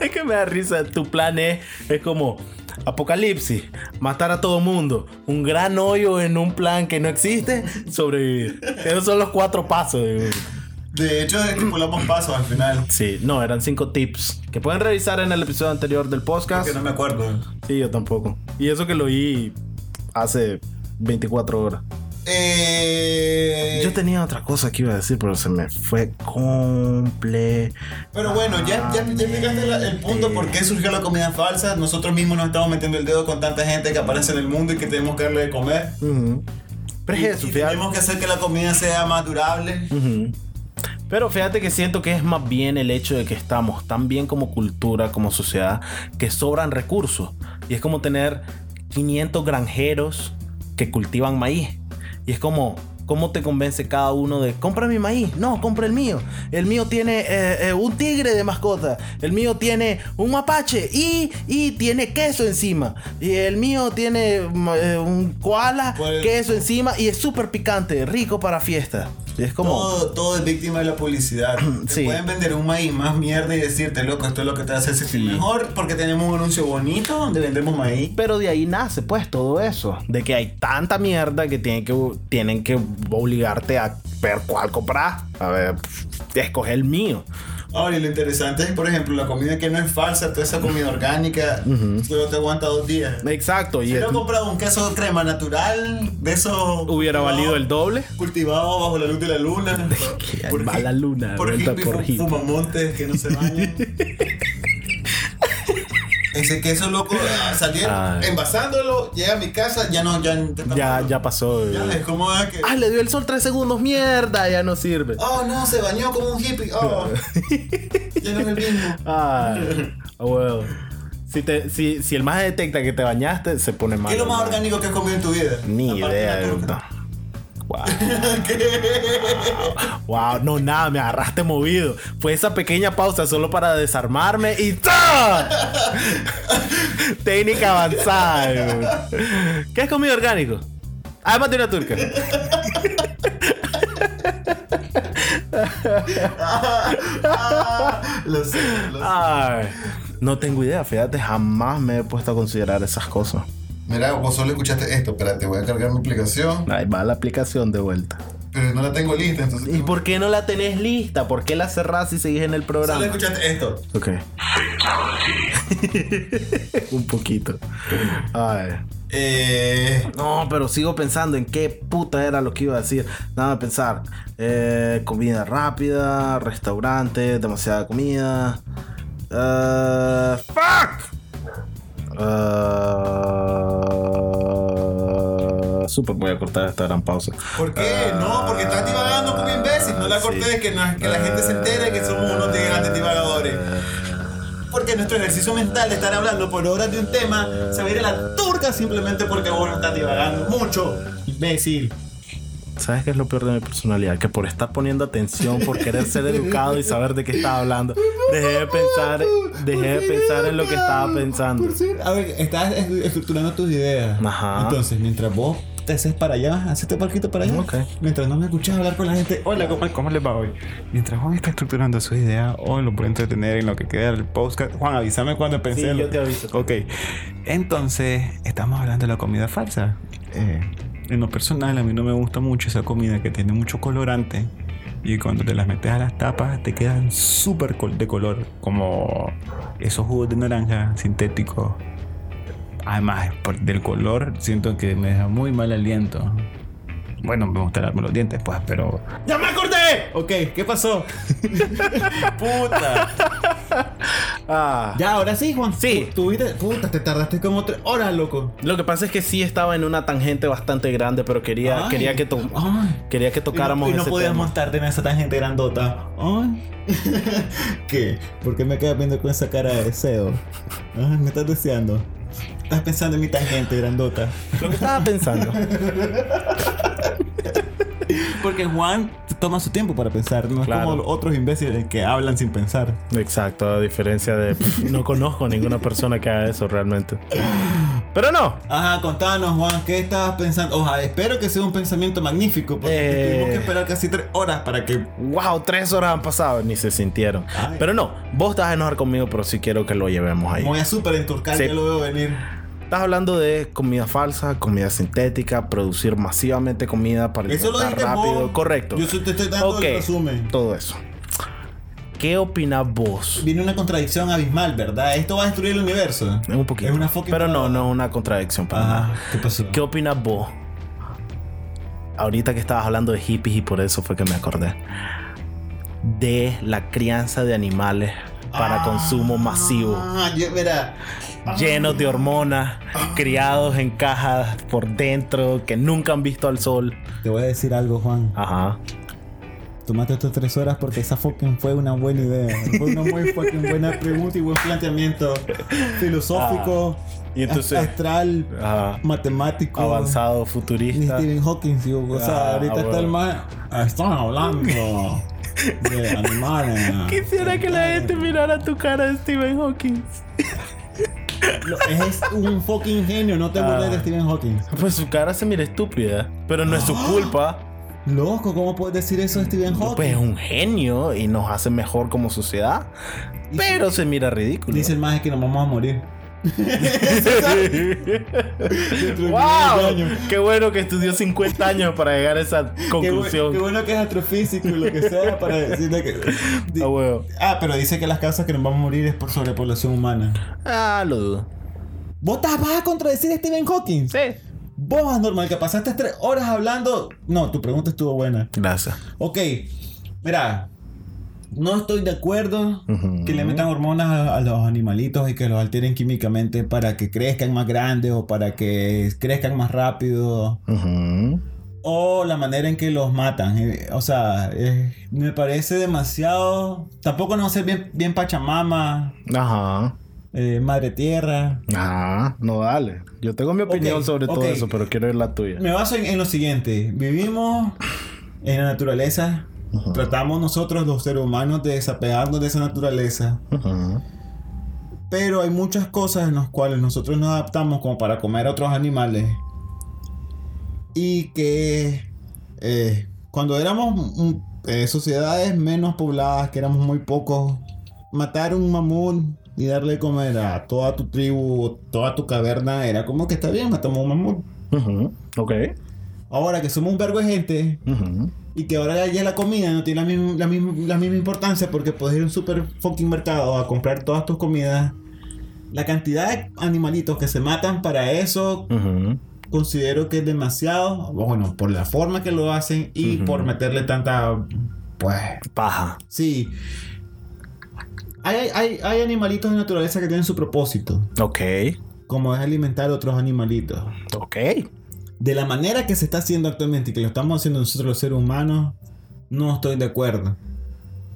Es que me da risa. Tu plan es, es como apocalipsis, matar a todo mundo, un gran hoyo en un plan que no existe, sobrevivir. Esos son los cuatro pasos. de- De hecho, estipulamos pasos al final. Sí, no, eran cinco tips que pueden revisar en el episodio anterior del podcast. Que no me acuerdo. Sí, yo tampoco. Y eso que lo oí hace 24 horas. Eh... Yo tenía otra cosa que iba a decir, pero se me fue comple. Pero bueno, ya, ya, ya explicaste la- el punto por qué surgió la comida falsa. Nosotros mismos nos estamos metiendo el dedo con tanta gente que aparece en el mundo y que tenemos que darle de comer. Pero es eso, y fíjate. tenemos que hacer que la comida sea más durable. Pero fíjate que siento que es más bien el hecho de que estamos tan bien como cultura, como sociedad, que sobran recursos. Y es como tener 500 granjeros que cultivan maíz. Y es como, ¿cómo te convence cada uno de, compra mi maíz? No, compra el mío. El mío tiene eh, eh, un tigre de mascota. El mío tiene un mapache y, y tiene queso encima. Y el mío tiene eh, un koala, queso encima y es súper picante, rico para fiesta. Y es como... Todo, todo es víctima de la publicidad. Te Sí. pueden vender un maíz más mierda y decirte, loco, esto es lo que te hacer sentir Sí. mejor porque tenemos un anuncio bonito donde vendemos maíz. Pero de ahí nace pues todo eso. De que hay tanta mierda que tienen que, tienen que obligarte a ver cuál comprar. A ver, escoger el mío. Ahora, y lo interesante es, por ejemplo, la comida que no es falsa, toda esa comida orgánica, solo te aguanta dos días. Exacto. Y Si hubiera comprado un queso crema natural, de eso. hubiera valido el doble. Cultivado bajo la luz de la luna. Va la luna, Por por fu- hippie. fumamontes que no se bañan. Ese queso loco, ah, salieron, Ay. envasándolo, llega a mi casa, ya no, ya Ya, ya pasó. Ya es como es que. Ah, le dio el sol tres segundos. Mierda, ya no sirve. Oh no, se bañó como un hippie. Oh, ya no es el mismo. Ah, huevo. Si, te, si, si el más detecta que te bañaste, se pone mal. ¿Qué es lo más orgánico que has comido en tu vida? Ni de idea. turca. Wow. wow, no, nada, me agarraste movido. Fue esa pequeña pausa solo para desarmarme y ¡ta! Técnica avanzada. güey. ¿Qué has comido orgánico? Además de una turca. Lo sé, lo sé. Ay, no tengo idea, fíjate, jamás me he puesto a considerar esas cosas. Mira, vos solo escuchaste esto. Espérate, voy a cargar mi aplicación. Ahí va la aplicación de vuelta. Pero no la tengo lista, entonces. ¿Y por qué no la tenés lista? ¿Por qué la cerrás y seguís en el Solo programa? escuchaste esto. Ok. Un poquito. Ay. Eh. No, pero sigo pensando en qué puta era lo que iba a decir. Nada pensar. Eh, comida rápida, restaurante, demasiada comida. Eh, ¡Fuck! Eh, super, voy a cortar esta gran pausa. ¿Por qué? No, porque estás divagando como imbécil. No la Sí. cortes, que, no- que la gente se entere que somos unos de grandes divagadores. Porque nuestro ejercicio mental de estar hablando por horas de un tema se va a ir a la turca simplemente porque vos no estás divagando mucho. Imbécil. ¿Sabes qué es lo peor de mi personalidad? Que por estar poniendo atención, por querer ser educado y saber de qué estaba hablando, dejé de pensar, dejé de pensar en lo que estaba pensando. A ver, estás estructurando tus ideas. Ajá. Entonces, mientras vos te haces para allá, hacete parquito para allá. Ok. Mientras no me escuchas hablar con la gente, hola, ¿cómo, cómo les va hoy? Mientras Juan está estructurando su idea, hoy lo puedo entretener en lo que queda del podcast. Juan, avísame cuando pensé. Sí, yo te aviso. Ok. Entonces, estamos hablando de la comida falsa. Eh, en lo personal, a mí no me gusta mucho esa comida que tiene mucho colorante. Y cuando te las metes a las tapas, te quedan súper de color. Como esos jugos de naranja sintéticos Además, por- del color, siento que me deja muy mal aliento. Bueno, me gusta lavarme los dientes, pues, pero. ¡Ya me acordé! Ok, ¿qué pasó? Puta. Ah. Ya, ahora sí, Juan. Sí. Tuviste. Puta, te tardaste como tres horas, loco. Lo que pasa es que sí estaba en una tangente bastante grande, pero quería, Ay. quería que to- Ay. quería que tocáramos y no, y no ese podías tema. montarte en esa tangente grandota. Ay. ¿Qué? ¿Por qué me quedas viendo con esa cara de deseo? Me estás deseando. Estás pensando en mi tangente grandota. Lo que estaba pensando. Porque Juan toma su tiempo para pensar, no Claro. es como los otros imbéciles que hablan sin pensar. Exacto, a diferencia de no conozco ninguna persona que haga eso realmente. Pero no. Ajá, contanos, Juan, ¿qué estabas pensando? Ojalá, espero que sea un pensamiento magnífico, porque Eh. tuvimos que esperar casi tres horas para que. Wow, tres horas han pasado, ni se sintieron. Ay. Pero no, vos estás a enojar conmigo, pero sí quiero que lo llevemos ahí. Voy a súper enturcar, Sí. ya lo veo venir. Estás hablando de comida falsa, comida sintética, producir masivamente comida para Eso lo dijiste rápido. vos. Correcto. Yo te estoy dando Ok, el resumen. Todo eso. ¿Qué opinas vos? Viene una contradicción abismal, ¿verdad? Esto va a destruir el universo. Un poquito. Es una Pero no, no es una contradicción para nada. Ajá, ¿qué pasó? ¿Qué opinas vos? Ahorita que estabas hablando de hippies y por eso fue que me acordé. De la crianza de animales para Ah, consumo masivo. yo, mira. Llenos de hormonas, criados en cajas por dentro, que nunca han visto al sol. Te voy a decir algo, Juan. Ajá. Tomaste estas tres horas porque esa fucking fue una buena idea. Fue una muy fucking buena pregunta y buen planteamiento filosófico, Y entonces- ast- astral, Ajá. matemático. Avanzado, Ni futurista. Stephen Hawking, digo, o sea, Ah, ahorita está bueno. el más. Están hablando de animales. Quisiera que la gente mirara tu cara de Stephen Hawking. Es un fucking genio, no te Ah. burles de Stephen Hawking. Pues su cara se mira estúpida, pero no es su culpa. Loco, ¿cómo puedes decir eso de Stephen Hawking? Pues es un genio y nos hace mejor como sociedad, pero se mira ridículo. Dice el más que nos vamos a morir. ¡Wow! 500 años. Qué bueno que estudió 50 años para llegar a esa Qué, bu- conclusión. qué bueno que es astrofísico y lo que sea para decirle que. di- Ah. Ah, pero dice que las causas que nos vamos a morir es por sobrepoblación humana. Ah, lo dudo. ¿Vos estás- vas a contradecir a Stephen Hawking? Sí. Vos, normal, que pasaste tres horas hablando. No, tu pregunta estuvo buena. Gracias. Ok, mira. No estoy de acuerdo que le metan hormonas a, a los animalitos y que los alteren químicamente para que crezcan más grandes o para que crezcan más rápido. Ujú. O la manera en que los matan. eh, O sea, eh, me parece demasiado. Tampoco no ser bien, bien Pachamama, Ajá. eh, Madre Tierra. Ajá. No, dale. Yo tengo mi opinión sobre todo eso, pero quiero ver la tuya. Me baso en, en lo siguiente: vivimos en la naturaleza. Ujú. Tratamos nosotros, los seres humanos, de desapegarnos de esa naturaleza. Ujú. Pero hay muchas cosas en las cuales nosotros nos adaptamos como para comer a otros animales. Y que eh, cuando éramos mm, eh, sociedades menos pobladas, que éramos muy pocos, matar un mamut y darle de comer a toda tu tribu, toda tu caverna, era como que está bien, matamos un mamut. Ujú. Ok. Ahora que somos un vergo de gente Ujú. Y que ahora ya la comida no tiene la misma, la misma, la misma importancia porque puedes ir a un super fucking mercado a comprar todas tus comidas. La cantidad de animalitos que se matan para eso considero que es demasiado. Bueno, por la forma que lo hacen y por meterle tanta. Pues. Paja. Sí. Hay, hay, hay animalitos de naturaleza que tienen su propósito, Ok. como es alimentar a otros animalitos. Ok. De la manera que se está haciendo actualmente y que lo estamos haciendo nosotros los seres humanos, no estoy de acuerdo.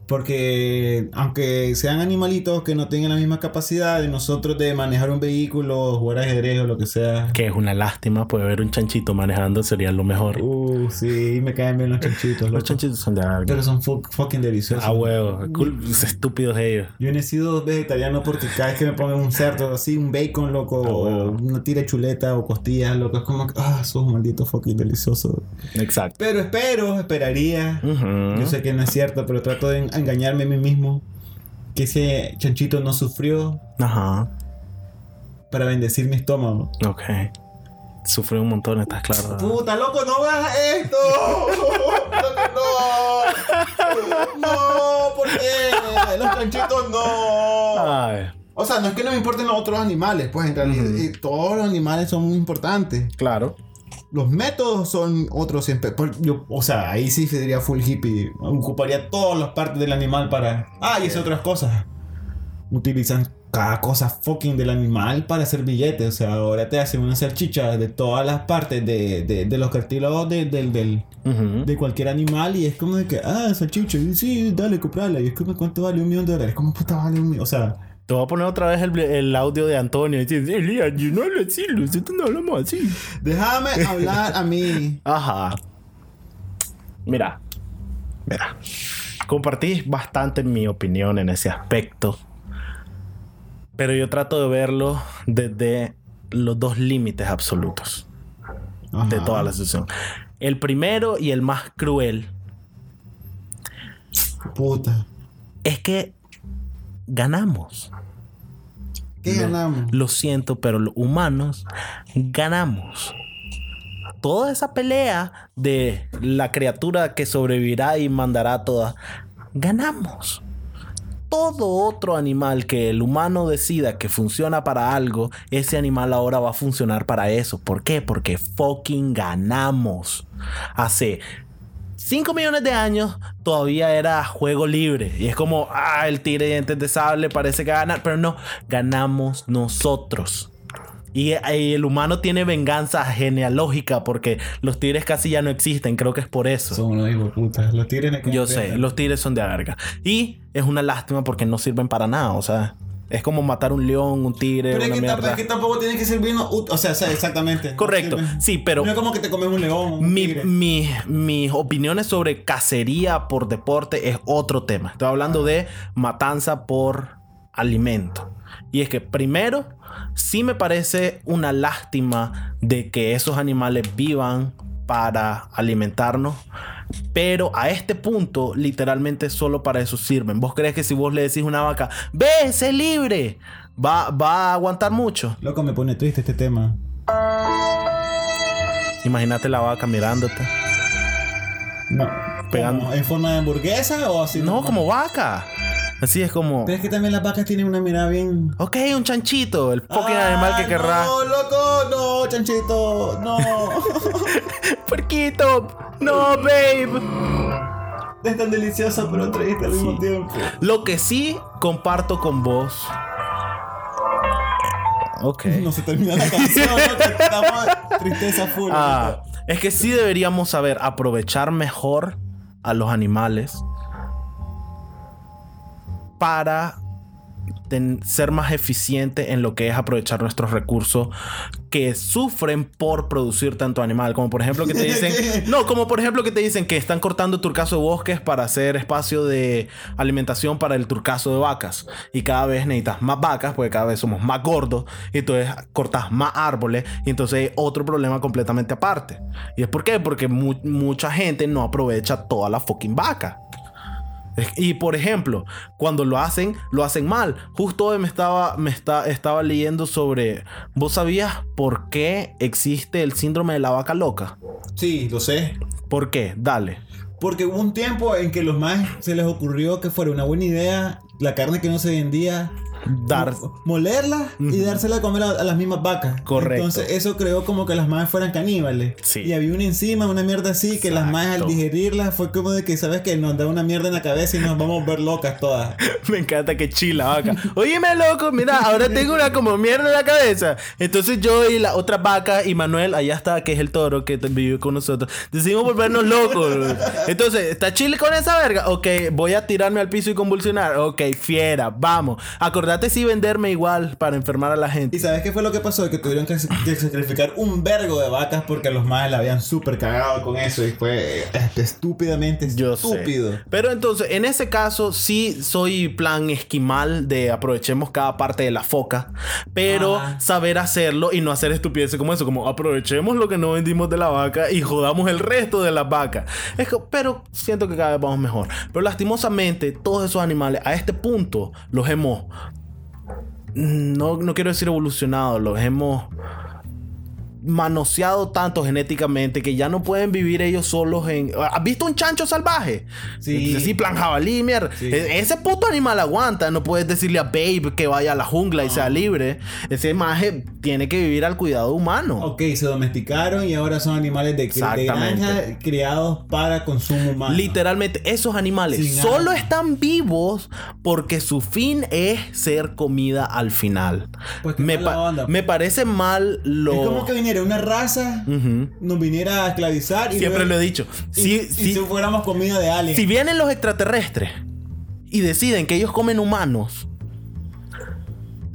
Porque aunque sean animalitos que no tengan la misma capacidad de nosotros de manejar un vehículo, jugar ajedrez o lo que sea. Que es una lástima, puede ver un chanchito manejando sería lo mejor. Uh, sí, me caen bien los chanchitos. Los chanchitos son de algo. Pero son fu- fucking deliciosos. A huevo. Cool, estúpidos ellos. Yo he sido vegetariano porque cada vez que me ponen un cerdo así, un bacon, loco, Ah, o una tira de chuleta o costillas, loco, es como que, ah, sos maldito fucking delicioso. Exacto. Pero espero, esperaría. Yo sé que no es cierto, pero trato de en- engañarme a mí mismo. Que ese chanchito no sufrió Ajá. para bendecir mi estómago. Ok. Sufre un montón, estás claro. Puta, loco, no veas esto. no. No, ¿por qué? Los chanchitos no. Ay. O sea, no es que no me importen los otros animales, pues en realidad todos los animales son muy importantes. Claro. Los métodos son otros siempre. Yo- o sea, ahí sí sería full hippie. Ocuparía todas las partes del animal para. Ah, y es otras cosas. Utilizan cada cosa fucking del animal para hacer billetes. O sea, ahora te hacen una salchicha de todas las partes de, de, de los cartílagos de, del- del- Ujú. de cualquier animal. Y es como de que, ah, salchicha, y sí, dale, comprala. Y es como, ¿cuánto vale un millón de dólares? ¿Cómo puta vale un millón? O sea, Te voy a poner otra vez el, el audio de Antonio. Y dice, Elías, yo no hablo así, nosotros no hablamos así. déjame hablar a mí. Ajá. Mira. Mira. Compartís bastante mi opinión en ese aspecto. Pero yo trato de verlo desde los dos límites absolutos de toda la situación. El primero y el más cruel Puta. es que ganamos. ¿Qué Lo- ganamos? Lo siento, pero los humanos ganamos. Toda esa pelea de la criatura que sobrevivirá y mandará a todas, ganamos. Todo otro animal que el humano decida que funciona para algo, ese animal ahora va a funcionar para eso. ¿Por qué? Porque fucking ganamos. Hace 5 millones de años todavía era juego libre. Y es como, ah, el tigre de dientes de sable parece que va a ganar. Pero no, ganamos nosotros. Y, y el humano tiene venganza genealógica porque los tigres casi ya no existen. Creo que es por eso. Son unos hijos. Los tigres Yo sé, los tigres son de verga. Y es una lástima porque no sirven para nada. O sea, es como matar un león, un tigre, Pero es que, tampoco, mierda. es que tampoco tiene que ser bien. O sea, exactamente. Correcto. Sí, pero No es como que te comes un león. Un mi- tigre. mi- mis opiniones sobre cacería por deporte es otro tema. Estoy hablando de matanza por alimento. Y es que primero, sí me parece una lástima de que esos animales vivan para alimentarnos. Pero a este punto, literalmente solo para eso sirven. ¿Vos crees que si vos le decís a una vaca, ve, sé libre, va, va a aguantar mucho? Loco, me pone triste este tema. Imagínate la vaca mirándote. No. Pegando. ¿En forma de hamburguesa o así? No, como vaca. Así es como. Pero es que también las vacas tienen una mirada bien. Ok, un chanchito, el fucking Ah, animal que querrá. No, loco, no, chanchito, no. Puerquito, no, babe. es tan deliciosa, pero triste al mismo tiempo. Lo que sí comparto con vos. Ok. No se termina la canción, estamos tristeza full. Ah, es que sí deberíamos saber aprovechar mejor a los animales para ten- ser más eficiente en lo que es aprovechar nuestros recursos que sufren por producir tanto animal. Como por ejemplo que te dicen... No, como por ejemplo que te dicen que están cortando turcaso de bosques para hacer espacio de alimentación para el turcaso de vacas. Y cada vez necesitas más vacas porque cada vez somos más gordos. Y entonces cortas más árboles. Y entonces hay otro problema completamente aparte. ¿Y es por qué? Porque mu- mucha gente no aprovecha toda la fucking vaca. Y por ejemplo, cuando lo hacen, lo hacen mal. Justo hoy me estaba, me está, estaba leyendo sobre. ¿Vos sabías por qué existe el síndrome de la vaca loca? Sí, lo sé. ¿Por qué? Dale. Porque hubo un tiempo en que los más se les ocurrió que fuera una buena idea la carne que no se vendía. Dar. Molerla y dársela a comer a, a las mismas vacas. Correcto. Entonces eso creó como que las madres fueran caníbales. Sí. Y había una enzima, una mierda así, que las madres al digerirla fue como de que, ¿sabes que Nos da una mierda en la cabeza y nos vamos a ver locas todas. Me encanta que chila vaca. Óyeme, loco, mira, ahora tengo una como mierda en la cabeza. Entonces yo y la otra vaca y Manuel, allá está, que es el toro que vive con nosotros, decidimos volvernos locos. Entonces, ¿está chile con esa verga? Ok, voy a tirarme al piso y convulsionar. Ok, fiera, vamos. Acordate si venderme igual para enfermar a la ¿Y gente. sabes qué fue lo que pasó? Que tuvieron que, que sacrificar un vergo de vacas porque los madres la habían súper cagado con eso y fue este, estúpidamente Yo estúpido. sé. Pero entonces, en ese caso, sí soy plan esquimal de aprovechemos cada parte de la foca, pero Ajá. saber hacerlo y no hacer estupideces como eso, como aprovechemos lo que no vendimos de la vaca y jodamos el resto de las vacas. Es que- pero siento que cada vez vamos mejor. Pero lastimosamente, todos esos animales a este punto los hemos. No, no quiero decir evolucionado, los hemos manoseado tanto genéticamente que ya no pueden vivir ellos solos en... ¿Has visto un chancho salvaje? Sí. Sí, plan jabalí, mierda. Sí. E- Ese puto animal aguanta. No puedes decirle a Babe que vaya a la jungla y sea libre. Ese maje tiene que vivir al cuidado humano. Ok, se domesticaron y ahora son animales de, de granja criados para consumo humano. Literalmente, esos animales Sin solo nada. están vivos porque su fin es ser comida al final. Pues me, pa- onda. me parece mal lo. Es como que una raza, nos viniera a esclavizar y Siempre luego- lo he dicho. y- Si, y si- fuéramos comida de alien. si vienen los extraterrestres y deciden que ellos comen humanos,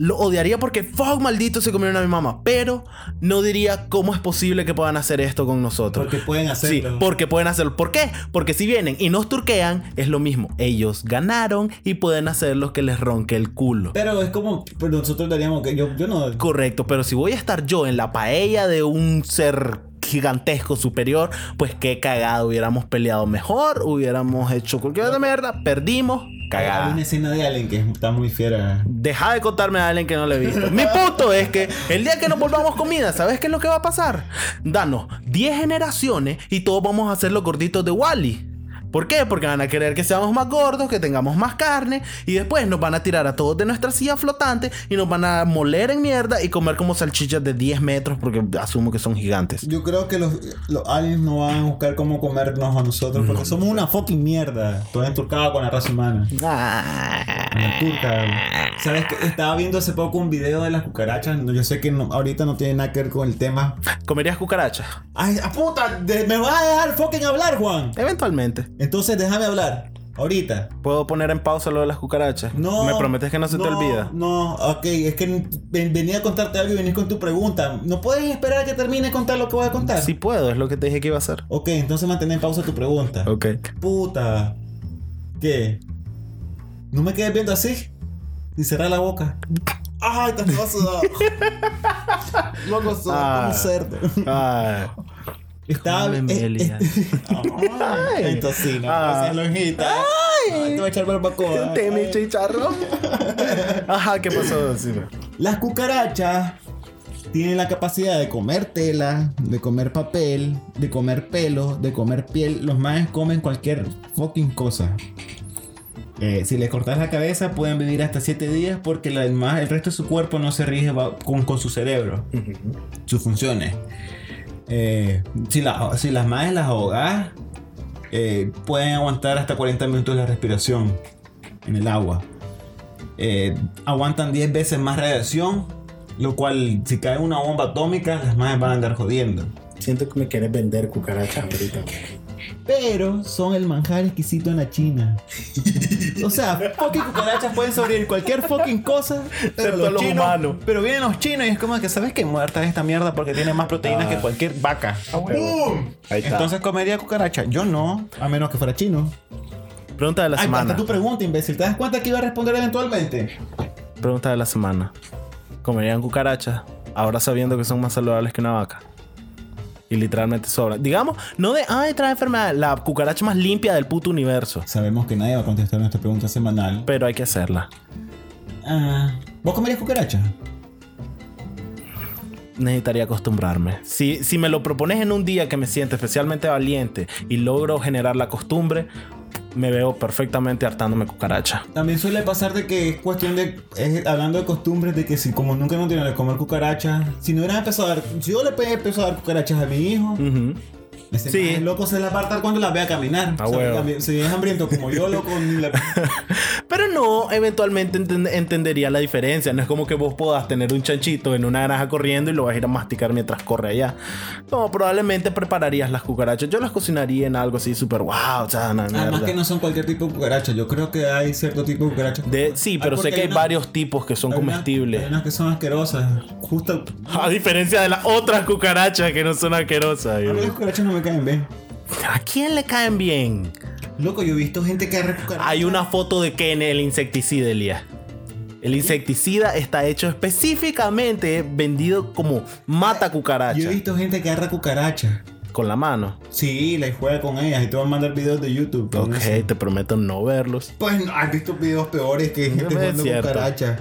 lo odiaría porque fuck maldito se comieron a mi mamá. Pero no diría cómo es posible que puedan hacer esto con nosotros. Porque pueden Sí, hacerlo. porque pueden hacerlo. ¿Por qué? Porque si vienen y nos turquean, es lo mismo. Ellos ganaron y pueden hacer lo que les ronque el culo. Pero es como, pero nosotros daríamos que yo, yo no. Correcto, pero si voy a estar yo en la paella de un ser gigantesco superior, pues qué cagado, hubiéramos peleado mejor, hubiéramos hecho cualquier otra mierda, perdimos, Hay cagada. una escena de Alien que está muy fiera. Deja de contarme a alguien que no le he visto. Mi punto es que el día que nos volvamos comida, ¿sabes qué es lo que va a pasar? Danos 10 generaciones y todos vamos a hacer los gorditos de Wally. ¿Por qué? Porque van a querer que seamos más gordos, que tengamos más carne y después nos van a tirar a todos de nuestra silla flotante y nos van a moler en mierda y comer como salchichas de 10 metros porque asumo que son gigantes. Yo creo que los, los aliens no van a buscar cómo comernos a nosotros porque somos una fucking mierda. Todo enturcado con la raza humana. Turca. ¿Sabes qué? Estaba viendo hace poco un video de las cucarachas. Yo sé que no- ahorita no tiene nada que ver con el tema. ¿Comerías cucarachas? Ay, a puta, de- me vas a dejar fucking hablar, Juan. Eventualmente. Entonces déjame hablar. Ahorita. ¿Puedo poner en pausa lo de las cucarachas? No. ¿Me prometes que no se te olvida? No, ok, es que ven- venía a contarte algo y venís con tu pregunta. ¿No puedes esperar a que termine de contar lo que voy a contar? Sí puedo, es lo que te dije que iba a hacer. Ok, entonces mantén en pausa tu pregunta. Ok. Puta. ¿Qué? ¿No me quedes viendo así? Y cerrar la boca. Ay, te vas sudado. Loco, soy Ah. un cerdo. Ay. Estaba. Ay, el tocino. Ah. Esa lonjita. Ay, te voy a echar barbacoa. Te mi chicharrón. Ajá, ¿qué pasó? Las cucarachas tienen la capacidad de comer tela, de comer papel, de comer pelo, de comer piel. Los maes comen cualquier fucking cosa. Eh, si les cortas la cabeza pueden vivir hasta 7 días porque la- el, resto de su cuerpo no se rige con, con su cerebro, sus funciones. Eh, si, la- si las maes las ahogas, eh, pueden aguantar hasta 40 minutos la respiración en el agua. Eh, aguantan 10 veces más radiación, lo cual si cae una bomba atómica, las maes van a andar jodiendo. Siento que me quieres vender cucarachas ahorita. Pero son el manjar exquisito en la China. O sea, fucking cucarachas pueden sobrevivir cualquier fucking cosa. Pero Excepto los los chinos. humanos. Pero vienen los chinos y es como que, ¿sabes qué? Muerta esta mierda porque tiene más proteínas que cualquier vaca. Está. Entonces comería cucaracha. Yo no, a menos que fuera chino. Pregunta de la Ay, semana. tu pregunta, imbécil. ¿Te das cuenta que iba a responder eventualmente? Pregunta de la semana. ¿Comerían cucarachas ahora sabiendo que son más saludables que una vaca? Y literalmente sobran. Digamos, no de, ay, trae enfermedad. La cucaracha más limpia del puto universo. Sabemos que nadie va a contestar nuestra pregunta semanal. Pero hay que hacerla. Ah, ¿Vos comerías cucaracha? Necesitaría acostumbrarme. Si, si me lo propones en un día que me siento especialmente valiente y logro generar la costumbre, me veo perfectamente hartándome cucaracha. También suele pasar de que es cuestión de, es- hablando de costumbres, de que si como nunca no tienen que comer cucarachas, si no hubieran empezado a dar, si yo le pe- empezado a dar cucarachas a mi hijo. Ese Sí. maje loco se la va a apartar cuando las vea caminar. A O sea, también- si es hambriento como yo, loco, Pero no, eventualmente enten- entendería la diferencia. No es como que vos puedas tener un chanchito en una granja corriendo y lo vas a ir a masticar mientras corre allá. No, probablemente prepararías las cucarachas. Yo las cocinaría en algo así súper wow, o sea, Además que no son cualquier tipo de cucaracha. Yo creo que hay cierto tipo de cucarachas. De- sí, pero sé que hay varios tipos que son hay comestibles. Hay unas que son asquerosas. Justo. A diferencia de las otras cucarachas que no son asquerosas. A mí las cucarachas no me caen bien. ¿A quién le caen bien? Loco, yo he visto gente que agarra cucarachas. Hay una foto de Ken, el insecticida, Elías. El insecticida está hecho específicamente vendido como mata Yo cucaracha. he visto gente que agarra cucarachas. Con la mano. Sí, la juega con ellas y te van a mandar videos de YouTube. Ok, eso. te prometo no verlos. Pues no, has visto videos peores que gente jugando cierto. cucarachas.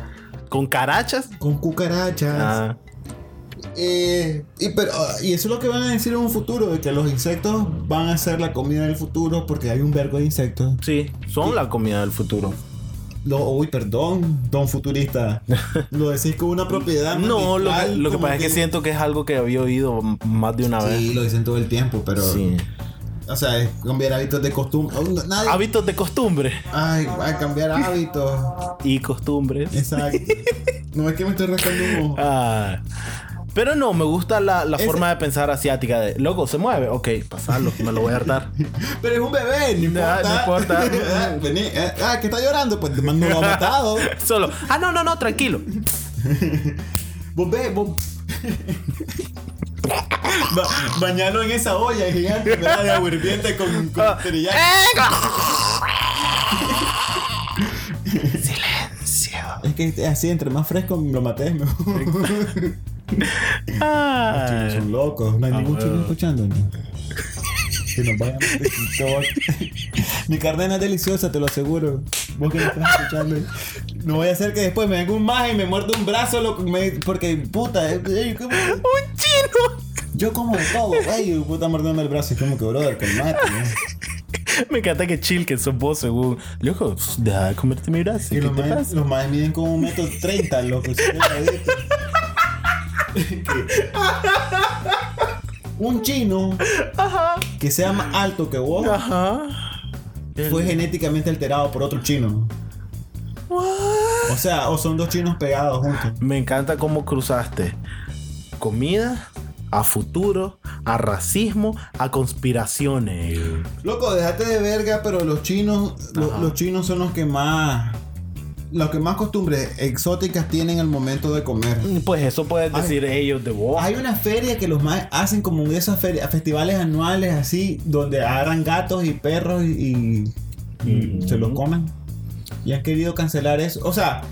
¿Con carachas? Con cucarachas. Ah, Eh, y, pero, y eso es lo que van a decir en un futuro, de que los insectos van a ser la comida del futuro porque hay un vergo de insectos. Sí, son la comida del futuro. Lo, uy, perdón, don futurista. Lo decís con una propiedad. No, lo que, lo que pasa es que siento que es algo que había oído más de una vez. Sí, lo dicen todo el tiempo, pero. Sí. O sea, es cambiar hábitos de costumbre. Oh, Nadie. Hábitos de costumbre Ay, ay, cambiar hábitos. y costumbres. Exacto. No es que me estoy rascando un ojo. Ah. Pero no, me gusta la, la forma de pensar asiática de, loco, se mueve, ok, pasarlo, me lo voy a hartar. Pero es un bebé, no importa. no importa. Ah, Vení, eh, ah, que está llorando, pues no lo ha matado. Solo, ah, no, no, no, tranquilo. Vos ves, vos. Ba- bañalo en esa olla gigante, ¿verdad? De agua hirviente con, con Ah. Silencio. Es que así, entre más fresco lo maté mejor. Ah. Son locos, no hay Ah, ningún chino bueno. escuchando. Que nos vayan. Mi carne es deliciosa, te lo aseguro. Vos que me estás escuchando. No voy a hacer que después me venga un maje y me muerda un brazo loco, me- porque puta, eh, eh, ¿cómo? ¡Un chino! yo como de todo, güey, puta mordiendo el brazo y como que brother, calmate, ¿no? Me encanta que chill que sos vos, según. Loco, deja de comerte mi brazo. Y ¿Qué los te pasa? los majes miden como un metro treinta, loco. un chino que sea más alto que vos Ajá. fue genéticamente alterado por otro chino. O sea, o son dos chinos pegados juntos. Me encanta cómo cruzaste comida a futuro, a racismo, a conspiraciones. Loco, déjate de verga, pero los chinos, lo- los chinos son los que más, los que más costumbres exóticas tienen al momento de comer. Pues eso pueden Ay. decir ellos de vos. Hay una feria que los más hacen como de esos festivales anuales así, donde agarran gatos y perros y, se los comen. Y han querido cancelar eso. O sea,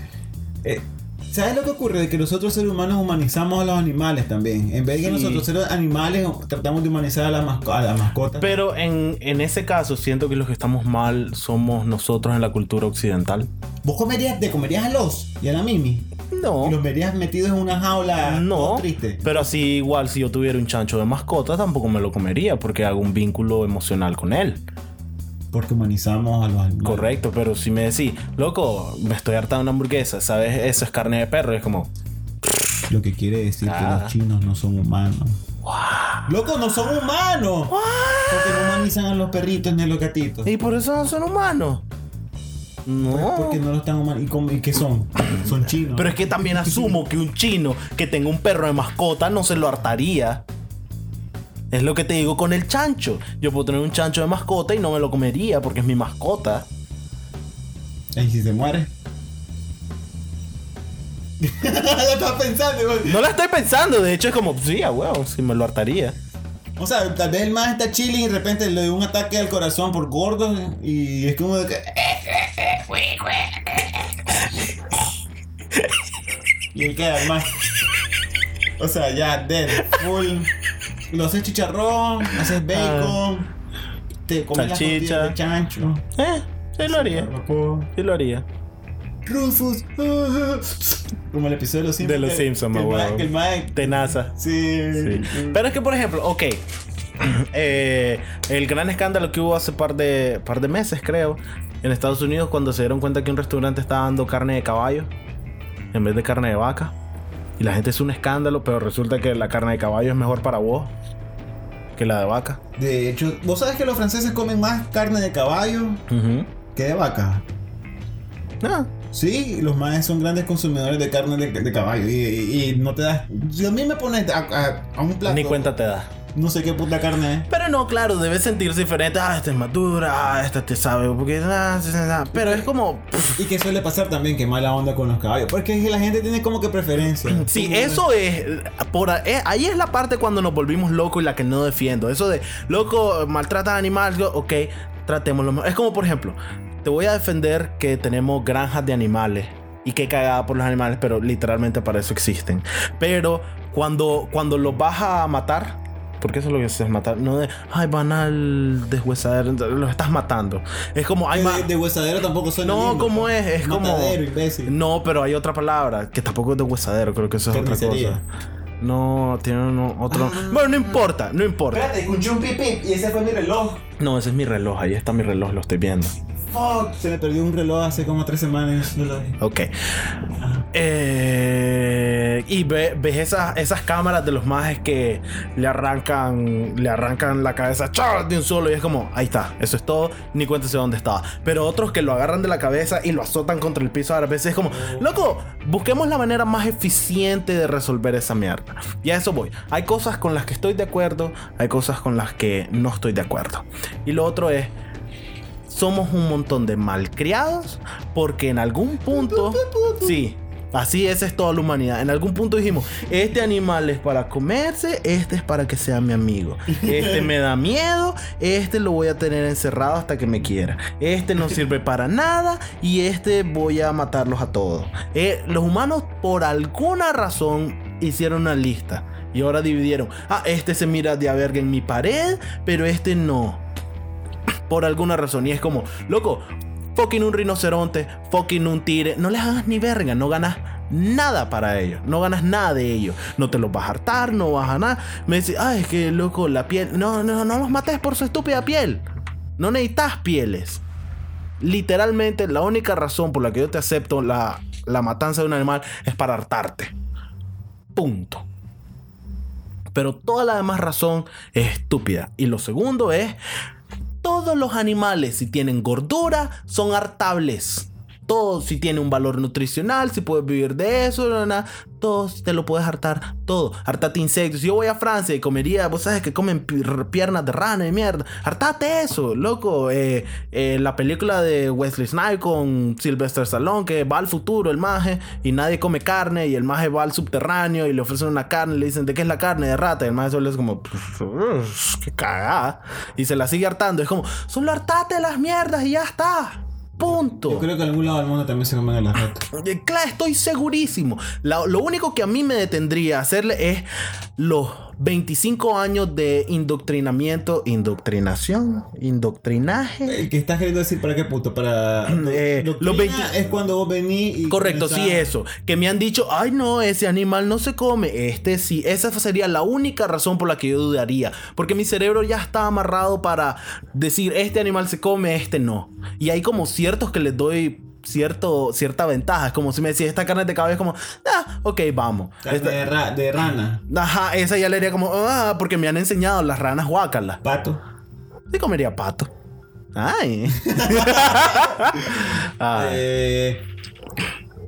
eh, ¿sabes lo que ocurre? De que nosotros seres humanos humanizamos a los animales también. En vez de que Sí. nosotros seres animales tratamos de humanizar a la, masco- a la mascota. Pero en, en ese caso siento que los que estamos mal somos nosotros en la cultura occidental. ¿Vos comerías, te comerías a los y a la Mimi? No. Y los verías metidos en una jaula No, triste. pero así igual si yo tuviera un chancho de mascota tampoco me lo comería porque hago un vínculo emocional con él. Porque humanizamos a los animales. Correcto, pero si me decís, loco, me estoy hartando de una hamburguesa, ¿sabes? Eso es carne de perro, es como, Lo que quiere decir que Ah. los chinos no son humanos. ¡Loco, no son humanos! Porque no humanizan a los perritos ni a los gatitos. ¿y por eso no son humanos? No. Porque no lo están humanizando. ¿Y, cómo- y qué son? Son chinos. Pero es que también asumo que un chino que tenga un perro de mascota no se lo hartaría. Es lo que te digo con el chancho. Yo puedo tener un chancho de mascota y no me lo comería porque es mi mascota. ¿Y si se muere? ya estás pensando. güey. No la estoy pensando, de hecho es como, sí, a huevo, sí me lo hartaría. O sea, tal vez el más está chilling y de repente le dio un ataque al corazón por gordo y es como de que... y él queda más. O sea, ya, dead, full. Lo haces chicharrón, haces bacon, te comes Salchicha. de chancho. Eh, sí lo haría. Sí lo haría. Rufus. Como el episodio de los Simpsons. De los que- Simpsons, que el huevo. Que el. Tenaza. Sí. Sí. Pero es que, por ejemplo, ok. eh, el gran escándalo que hubo hace par de, par de meses, creo, en Estados Unidos, cuando se dieron cuenta que un restaurante estaba dando carne de caballo en vez de carne de vaca. Y la gente es un escándalo, pero resulta que la carne de caballo es mejor para vos que la de vaca. De hecho, ¿vos sabes que los franceses comen más carne de caballo que de vaca? Ah, Sí, los maes son grandes consumidores de carne de, de caballo y, y- y no te das... Si a mí me pones a, a- a un plato... ni cuenta te da. No sé qué puta carne es. Pero no, claro, debes sentirse diferente. Ah, esta es más dura, ah, esta te sabe, porque... ah. Pero es como... pff, Y que suele pasar también que mala onda con los caballos. Porque la gente tiene como que preferencia. Sí, Como- eso es. Por, eh, ahí es la parte cuando nos volvimos locos y la que no defiendo. Eso de, loco, maltrata animales, ok, tratémoslo. Es como, por ejemplo, te voy a defender que tenemos granjas de animales y que cagada por los animales, pero literalmente para eso existen. Pero cuando, cuando los vas a matar, porque eso es lo que es matar, no de, ay, van al deshuesadero, los estás matando. Es como, más. de, de huesadero tampoco suena No, lindo, ¿cómo pues. es? Es como. Matadero, imbécil. No, pero hay otra palabra que tampoco es de huesadero, creo que eso es otra cosa. No, tiene uno, otro. Bueno, no importa, no importa. Espérate, escuché un pipí y ese fue mi reloj. No, ese es mi reloj. Ahí está mi reloj, lo estoy viendo. Fuck, se me perdió un reloj hace como tres semanas. No lo vi. Ok. Eh, y ve- ves esas, esas cámaras de los majes que le arrancan, le arrancan la cabeza de un solo y es como, ahí está, eso es todo, ni cuéntese dónde estaba. Pero otros que lo agarran de la cabeza y lo azotan contra el piso a veces es como, loco, busquemos la manera más eficiente de resolver esa mierda. Y a eso voy. Hay cosas con las que estoy de acuerdo, hay cosas con las que no estoy de acuerdo. Y lo otro es, somos un montón de malcriados porque en algún punto, sí, así esa es toda la humanidad. En algún punto dijimos, este animal es para comerse, este es para que sea mi amigo. Este me da miedo, este lo voy a tener encerrado hasta que me quiera. Este no sirve para nada y este voy a matarlos a todos. Eh, los humanos por alguna razón hicieron una lista. Y ahora dividieron. Ah, este se mira de a verga en mi pared, pero este no por alguna razón. Y es como, loco, fucking un rinoceronte, fucking un tigre, no les hagas ni verga, no ganas nada para ellos, no ganas nada de ellos, no te los vas a hartar, no vas a nada. Me dice, ay, es que loco, la piel, no, no, no los mates por su estúpida piel, no necesitas pieles. Literalmente, la única razón por la que yo te acepto la, la matanza de un animal es para hartarte. Punto. Pero toda la demás razón es estúpida. Y lo segundo es, todos los animales, si tienen gordura, son hartables. Todos, si tiene un valor nutricional, si puedes vivir de eso, na, na, todos te lo puedes hartar. Todo. Hartate insectos. Yo voy a Francia y comería, vos sabes que comen pi- piernas de rana y mierda. Hartate eso, loco. Eh, eh, la película de Wesley Snipes con Sylvester Stallone, que va al futuro el maje y nadie come carne y el maje va al subterráneo y le ofrecen una carne y le dicen, ¿de qué es la carne? De rata. Y el maje solo es como, "Uf, qué cagada. Y se la sigue hartando. Es como, solo hartate las mierdas y ya está. Punto. Yo creo que en algún lado del mundo también se comen a las ratas. Eh, Claro, estoy segurísimo. La- lo único que a mí me detendría a hacerle es los 25 años de indoctrinamiento, indoctrinación, indoctrinaje. ¿Qué estás queriendo decir para qué punto? Para. Eh, los 20 es cuando vos venís y. Correcto, sí, eso. Que me han dicho, ay no, ese animal no se come. Este sí. Esa sería la única razón por la que yo dudaría. Porque mi cerebro ya está amarrado para decir, este animal se come, este no. Y hay como ciertos que les doy cierto, cierta ventaja. Es como si me decís, esta carne de caballo, es como, ah, ok, vamos. Carne Esta- de, ra- de rana. Ajá, esa ya le haría como, ah, porque me han enseñado las ranas guácalas. Pato. Sí comería pato. Ay. Ay. Eh,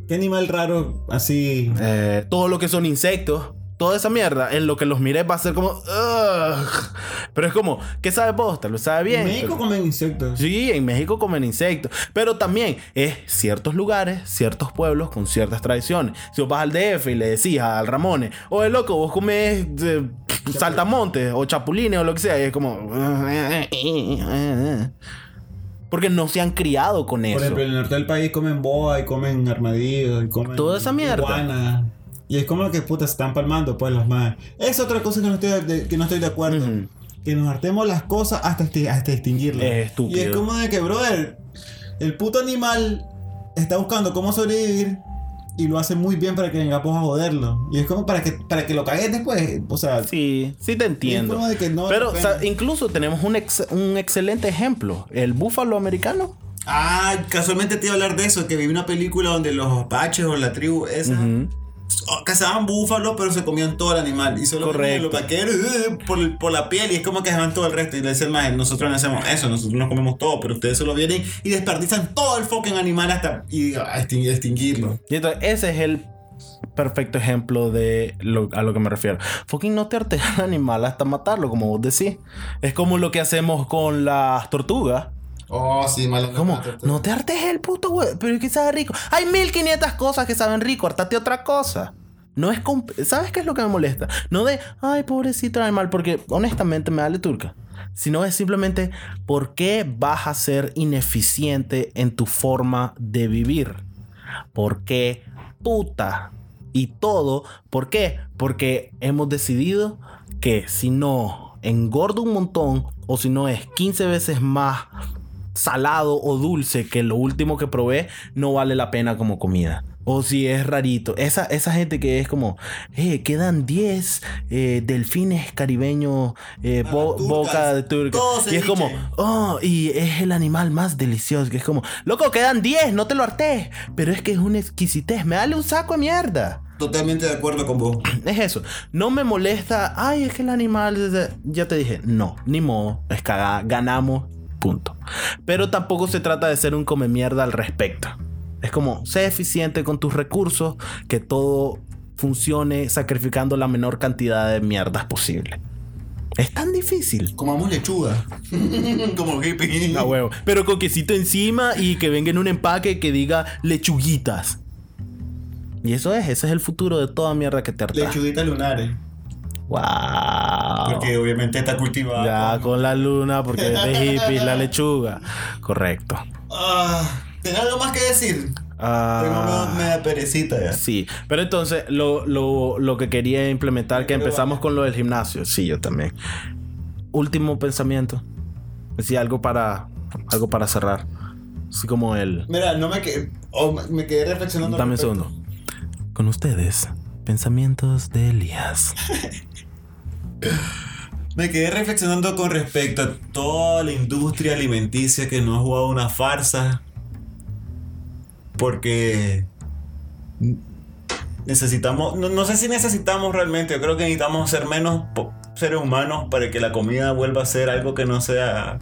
¿Qué animal raro así? Eh, todo lo que son insectos, toda esa mierda, en lo que los mires va a ser como, "Ugh". pero es como, ¿qué sabe vos? Tal vez sabe bien. En México comen insectos. Sí, en México comen insectos, pero también es ciertos lugares, ciertos pueblos con ciertas tradiciones. Si vos vas al DF y le decís al Ramones, oye loco, vos comes eh, saltamontes o chapulines o lo que sea, y es como... Porque no se han criado con eso. Por ejemplo, en el norte del país comen boa y comen armadillo y comen. Toda esa mierda. iguana. Y es como que puta se están palmando, pues los más. Es otra cosa que no estoy de, que no estoy de acuerdo. Que nos hartemos las cosas hasta, hasta extinguirlas. Es estúpido. Y es como de que, brother, el puto animal está buscando cómo sobrevivir y lo hace muy bien para que vengamos a joderlo. Y es como para que, para que lo cagues después. O sea, Sí, sí te entiendo. Es como de que no vale Pero o sea, incluso tenemos un, ex- un excelente ejemplo. El búfalo americano. Ah, casualmente te iba a hablar de eso, que vi una película donde los apaches o la tribu esa cazaban búfalos, pero se comían todo el animal. Y solo Correcto. los vaqueros eh, por, por la piel y es como que se van todo el resto. Y le dicen más, nosotros no hacemos eso, nosotros nos comemos todo, pero ustedes solo vienen y desperdician todo el fucking animal hasta y a extin- extinguirlo. Y entonces ese es el perfecto ejemplo de lo, a lo que me refiero. Fucking no te artes al animal hasta matarlo, como vos decís. Es como lo que hacemos con las tortugas. Oh, sí, malo. Como, no te hartes el puto güey, pero es que sabe rico. Hay 1500 cosas que saben rico, hartate otra cosa. No es ¿Sabes qué es lo que me molesta? No de, ay, pobrecito animal, porque honestamente me vale turca. Sino es simplemente, ¿por qué vas a ser ineficiente en tu forma de vivir? ¿Por qué puta? Y todo, ¿por qué? Porque hemos decidido que si no engordo un montón o si no es 15 veces más salado o dulce que lo último que probé, no vale la pena como comida. O si es rarito. Esa, esa gente que es como, eh, quedan 10 eh, delfines caribeños, eh, bo- turcas. boca de turca. Y es como, oh, y es el animal más delicioso. Que es como, loco, quedan 10, no te lo harté. Pero es que es una exquisitez. Me dale un saco de mierda. Totalmente de acuerdo con vos. Es eso. No me molesta. Ay, es que el animal. Ya te dije. No, ni modo. Es cagada. Ganamos. Punto. Pero tampoco se trata de ser un come mierda al respecto. Es como, sé eficiente con tus recursos. Que todo funcione sacrificando la menor cantidad de mierdas posible. Es tan difícil. Comamos lechuga. como hippie. A huevo. Pero con quesito encima y que venga en un empaque que diga lechuguitas. Y eso es, ese es el futuro de toda mierda que te harta. Lechuguitas lunares. Wow. Porque obviamente está cultivada. Ya con- con la luna, porque es de hippies la lechuga. Correcto. Ah, ¿Tenés algo más que decir? Ah, Tengo da perecita ya. sí, pero entonces lo, lo- lo que quería implementar, que empezamos con lo del gimnasio. Sí, yo también. Último pensamiento. Sí, algo para, algo para cerrar. Así como el... Mira, no me quedé. oh, me- quedé reflexionando. Dame un segundo. Con ustedes, pensamientos de Elías. Me quedé reflexionando con respecto a toda la industria alimenticia que nos ha jugado una farsa. Porque necesitamos, no, no sé si necesitamos realmente, yo creo que necesitamos ser menos seres humanos para que la comida vuelva a ser algo que no sea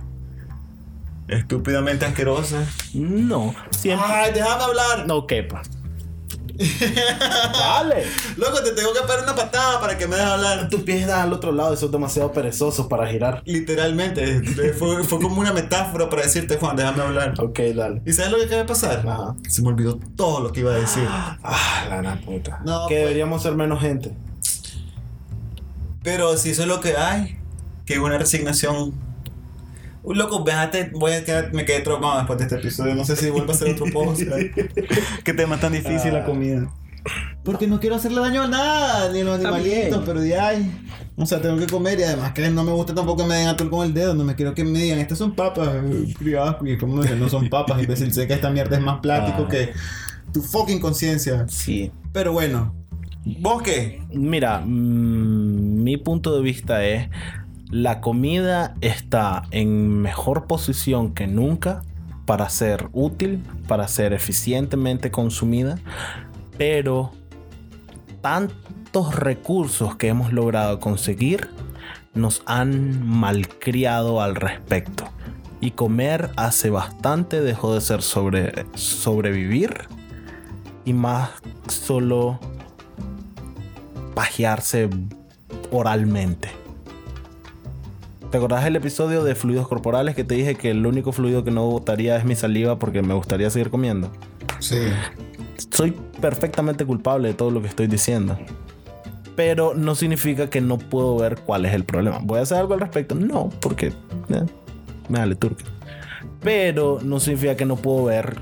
estúpidamente asquerosa. No, siempre... Ay, déjame hablar. No quepa. Dale. Loco, te tengo que pegar una patada para que me dejes hablar. Tus pies dan al otro lado, esos demasiado perezosos para girar. Literalmente, fue, fue como una metáfora para decirte, Juan, déjame hablar. Ok, dale. ¿Y sabes lo que acaba de pasar? Ajá. Se me olvidó todo lo que iba a decir. Ah, la gran puta. No, que pues. deberíamos ser menos gente. Pero si eso es lo que hay, que es una resignación. Uy, loco, véjate, voy a quedar, me quedé traumado después de este episodio. No sé si vuelvo a hacer otro post. Qué tema tan difícil la comida. Porque no quiero hacerle daño a nada, ni a los animalitos, pero de ay. O sea, tengo que comer y además que no me gusta tampoco que me den atol con el dedo. No me quiero que me digan, estas son papas eh, criadas. Y como dicen, no son papas, imbécil. Sé que esta mierda es más plástico Ah. que tu fucking conciencia. Sí. Pero bueno, ¿vos qué? Mira, mm, mi punto de vista es, la comida está en mejor posición que nunca para ser útil, para ser eficientemente consumida, pero tantos recursos que hemos logrado conseguir nos han malcriado al respecto. Y comer hace bastante dejó de ser sobre sobrevivir y más solo pajearse oralmente. ¿Te acordás del episodio de fluidos corporales que te dije que el único fluido que no botaría es mi saliva porque me gustaría seguir comiendo? Sí. Soy perfectamente culpable de todo lo que estoy diciendo. Pero no significa que no puedo ver cuál es el problema. ¿Voy a hacer algo al respecto? No, porque eh, me vale turco. Pero no significa que no puedo ver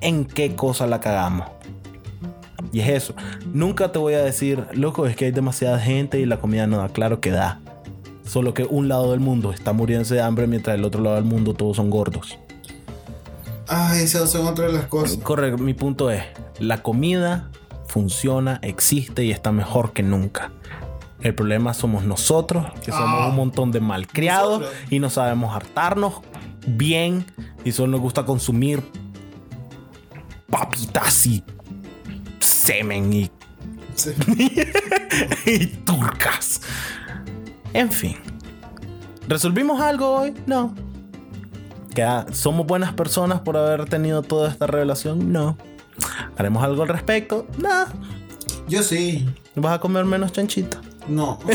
en qué cosa la cagamos. Y es eso. Nunca te voy a decir, loco, es que hay demasiada gente y la comida no da. Claro que da. Solo que un lado del mundo está muriéndose de hambre mientras el otro lado del mundo todos son gordos. Ay, esas son otras de las cosas. Correcto, mi punto es, la comida funciona, existe y está mejor que nunca. El problema somos nosotros, que somos Ah. un montón de malcriados Nosotros. y no sabemos hartarnos bien y solo nos gusta consumir papitas y semen y, y turcas. En fin. ¿Resolvimos algo hoy? No. ¿Queda- ¿Somos buenas personas por haber tenido toda esta revelación? No. ¿Haremos algo al respecto? No. Yo sí. ¿Vas a comer menos chanchito? No.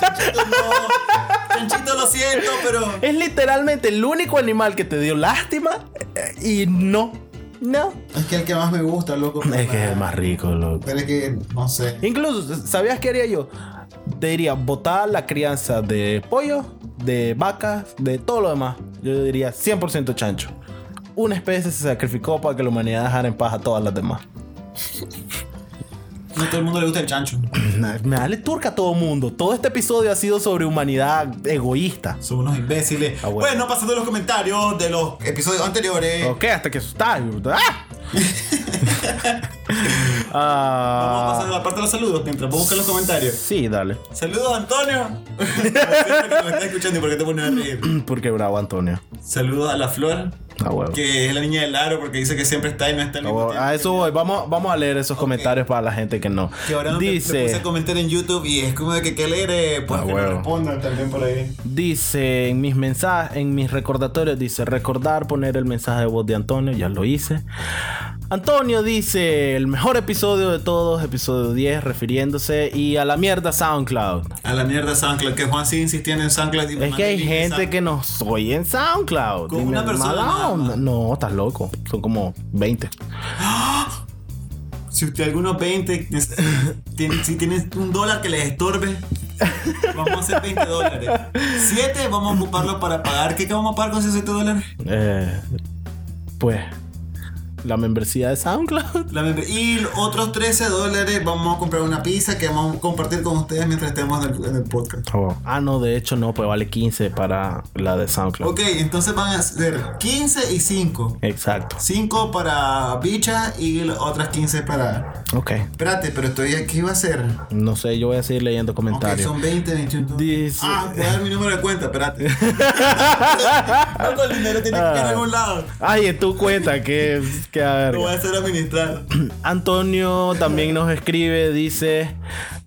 Chanchito no. Chanchito lo siento, pero. Es literalmente el único animal que te dio lástima eh, y no. No. Es que el que más me gusta, loco. Es que es el más rico, loco. Pero es que, no sé. Incluso, ¿sabías qué haría yo? Te diría, botar la crianza de pollo, de vacas, de todo lo demás. Yo diría 100% chancho. Una especie se sacrificó para que la humanidad dejara en paz a todas las demás. No a todo el mundo le gusta el chancho. Me dale turca a todo mundo. Todo este episodio ha sido sobre humanidad egoísta. Son unos imbéciles. Ah, bueno. bueno. pasando los comentarios de los episodios anteriores. Ok, hasta que está. ¡Ah! Ah, Vamos a pasar a la parte de los saludos mientras vos buscas los comentarios. Sí, dale. Saludos, Antonio. Como siempre que me estás escuchando, ¿y por qué te pones a reír? Porque bravo, Antonio. Saludos a la Flor, Que es la niña del aro, porque dice que siempre está y no está al A mismo huevo. tiempo. A eso voy. Vamos, vamos a leer esos comentarios para la gente que no. Que ahora me- me, puse Dice. a comentar en YouTube y es como de que qué leer, pues Ah, que no respondan también por ahí. Dice en mis mensajes, en mis recordatorios, dice recordar poner el mensaje de voz de Antonio, ya lo hice. Antonio dice el mejor episodio de todos, episodio 10, refiriéndose y a la mierda SoundCloud. A la mierda SoundCloud, que Juan sigue insistiendo en SoundCloud. y me Es que hay el gente que nos oye en SoundCloud. Con Dime, una persona más. No, estás loco. Son como 20. Si usted algunos 20, es- tiene- si tienes un dólar que les estorbe, vamos a hacer 20 dólares. 7 vamos a ocuparlo para pagar. ¿Qué vamos a pagar con esos 7 dólares? Eh, pues la membresía de SoundCloud. La membresía. y otros 13 dólares vamos a comprar una pizza que vamos a compartir con ustedes mientras estemos en el, en el podcast. Ah, no, de hecho no, pues vale 15 para la de SoundCloud. Ok, entonces van a ser 15 y 5. Exacto. 5 para bicha y otras 15 para... Ok. Espérate, pero estoy aquí, ¿qué va a ser? No sé, yo voy a seguir leyendo comentarios. son 20, 21. Dice- Ah, voy a dar mi número de cuenta, espérate. Loco, el dinero tiene que ir a algún lado. Ay, en tu cuenta, que, ver. Lo voy a hacer administrar. Antonio también nos escribe, dice,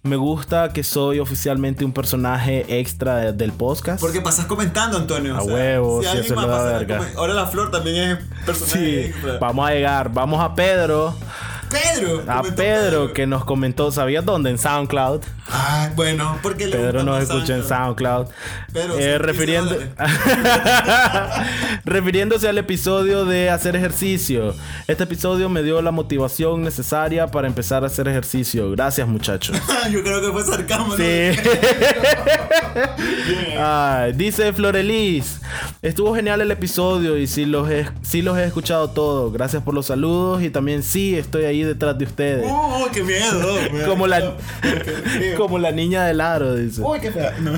me gusta que soy oficialmente un personaje extra de- del podcast. Porque pasas comentando, Antonio. A huevo, sí, alguien eso más le da pasa la verga. come- Ahora la flor también es personaje Sí, extra. vamos a llegar, vamos a Pedro, Pedro. a comentó Pedro que nos comentó, ¿sabías dónde? En SoundCloud. Ah, bueno, porque Pedro nos escucha en SoundCloud. Pedro, Eh, refiriendo... 15 refiriéndose al episodio de hacer ejercicio. Este episodio me dio la motivación necesaria para empezar a hacer ejercicio. Gracias, muchachos. Yo creo que fue. Sí. Dice Florelis, estuvo genial el episodio y sí los, he, sí los he escuchado todos. Gracias por los saludos y también sí estoy ahí detrás de ustedes. Uy, qué miedo. Como la, como la niña del aro, dice. Uy, qué fea. No.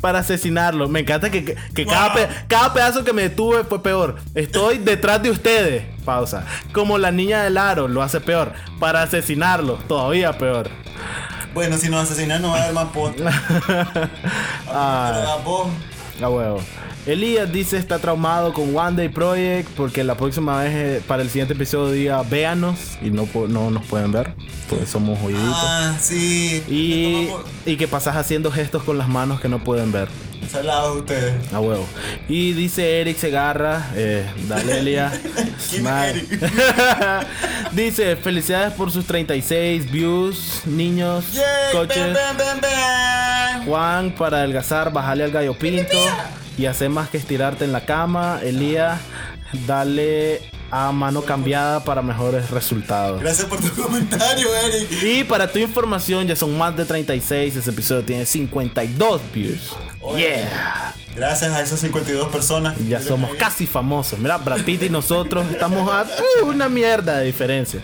Para asesinarlo. Me encanta que, que- que cada, pe- cada pedazo que me detuve fue peor. Estoy detrás de ustedes. Pausa. Como la niña del aro lo hace peor. Para asesinarlo, todavía peor. Bueno, si nos asesinan no va a haber más podcast. Ah. A huevo. Elías dice está traumado con One Day Project porque la próxima vez eh, para el siguiente episodio diga véanos y no, no nos pueden ver porque somos oíditos. Ah, sí. y, y que pasas haciendo gestos con las manos que no pueden ver. Salados ustedes. A huevo. Y dice Eric Segarra, eh, dale Elías. ¿Quién es Mae. Eric? dice felicidades por sus 36 views, niños, Yay, coches. Juan, para adelgazar, bajarle al gallo pinto y hacer más que estirarte en la cama. Elías, dale a mano cambiada para mejores resultados. Gracias por tu comentario, Eric. Y para tu información, ya son más de 36. Ese episodio tiene 52 views. Yeah. Gracias a esas 52 personas. Ya somos casi famosos. Mira, Brad Pitt y nosotros estamos a uh, una mierda de diferencia.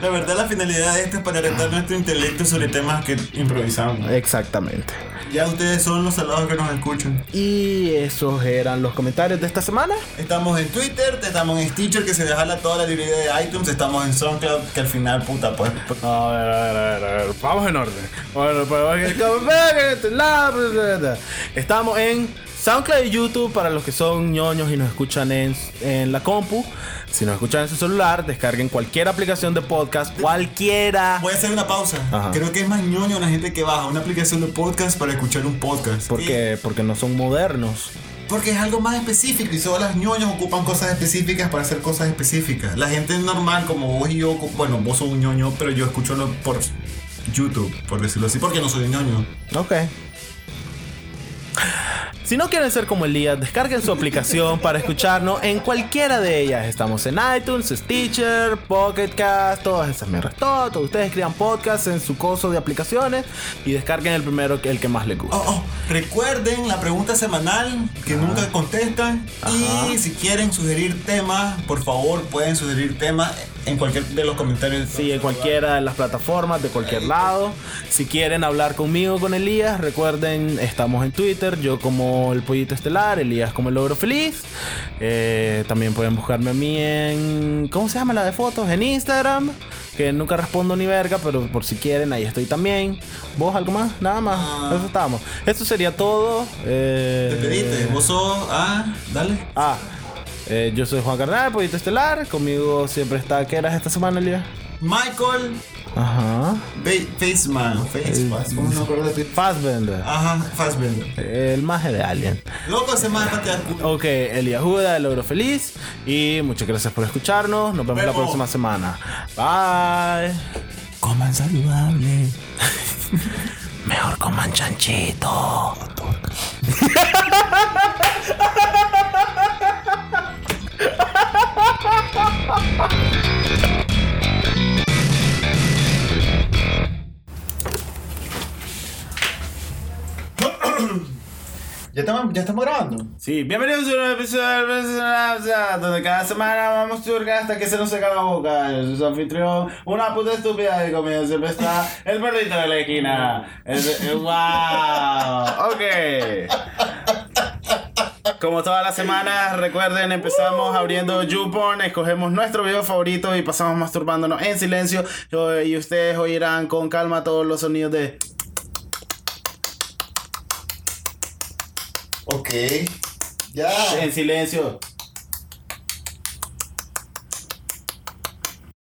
La verdad, la finalidad de esto es para retar nuestro intelecto sobre temas que improvisamos. Exactamente. Ya ustedes son los salados que nos escuchan. Y esos eran los comentarios de esta semana. Estamos en Twitter, estamos en Stitcher, que se dejala toda la librería de iTunes. Estamos en SoundCloud, que al final, puta, pues. pues, A ver, a ver, a ver, a ver. Vamos en orden. Bueno, pues, Estamos en SoundCloud y YouTube para los que son ñoños y nos escuchan en, en la compu. Si nos escuchan en su celular, descarguen cualquier aplicación de podcast, cualquiera. Voy a hacer una pausa. Ajá. Creo que es más ñoño la gente que baja una aplicación de podcast para escuchar un podcast. ¿Por Y- qué? Porque no son modernos. Porque es algo más específico y solo las ñoños ocupan cosas específicas para hacer cosas específicas. La gente normal como vos y yo, bueno, vos sos un ñoño, pero yo escucho lo por YouTube, por decirlo así, porque no soy un ñoño. Ok. Si no quieren ser como Elías, descarguen su aplicación para escucharnos en cualquiera de ellas. Estamos en iTunes, Stitcher, Pocket Cast, todas esas mierdas. Todo, todo. Ustedes crean podcasts en su coso de aplicaciones y descarguen el primero, que el que más les guste. Oh, oh, recuerden la pregunta semanal que nunca contestan. Ajá. Y si quieren sugerir temas, por favor pueden sugerir temas en cualquier de los comentarios. Sí, en cualquiera de las plataformas, de cualquier lado. Si quieren hablar conmigo, con Elías, recuerden, estamos en Twitter, yo como el Pollito Estelar, Elías como el Logro Feliz. Eh, también pueden buscarme a mí en... ¿Cómo se llama la de fotos? En Instagram, que nunca respondo ni verga, pero por si quieren, ahí estoy también. ¿Vos algo más? Nada más. Ah. Eso estamos. Esto sería todo. Eh, Te pediste, vos sos. Ah, dale. Ah, eh, yo soy Juan Carnal, Pollito Estelar. Conmigo siempre está... ¿Qué eras esta semana, Elías? Michael Ajá. Faceman. ¿Cómo no acuerdo de? Fassbender. Ajá, Fassbender. El maje de Alien. Loco, se manda patear culo. Ok, Elías Juda, el Logro Feliz. Y muchas gracias por escucharnos. Nos vemos la próxima semana. Bye. Coman saludable. Mejor coman chanchito. Ha ha ha ha ha! ¿Ya estamos, ya estamos grabando. Sí, bienvenidos a un nuevo episodio Besos donde cada semana vamos a turcar hasta que se nos seca la boca. Su anfitrión, una puta estúpida y conmigo siempre está el perrito de la esquina. Wow, ok. Como todas las semanas, recuerden, empezamos abriendo YouPorn, escogemos nuestro video favorito y pasamos masturbándonos en silencio. Y ustedes oirán con calma todos los sonidos de... Ok. Ya. En silencio.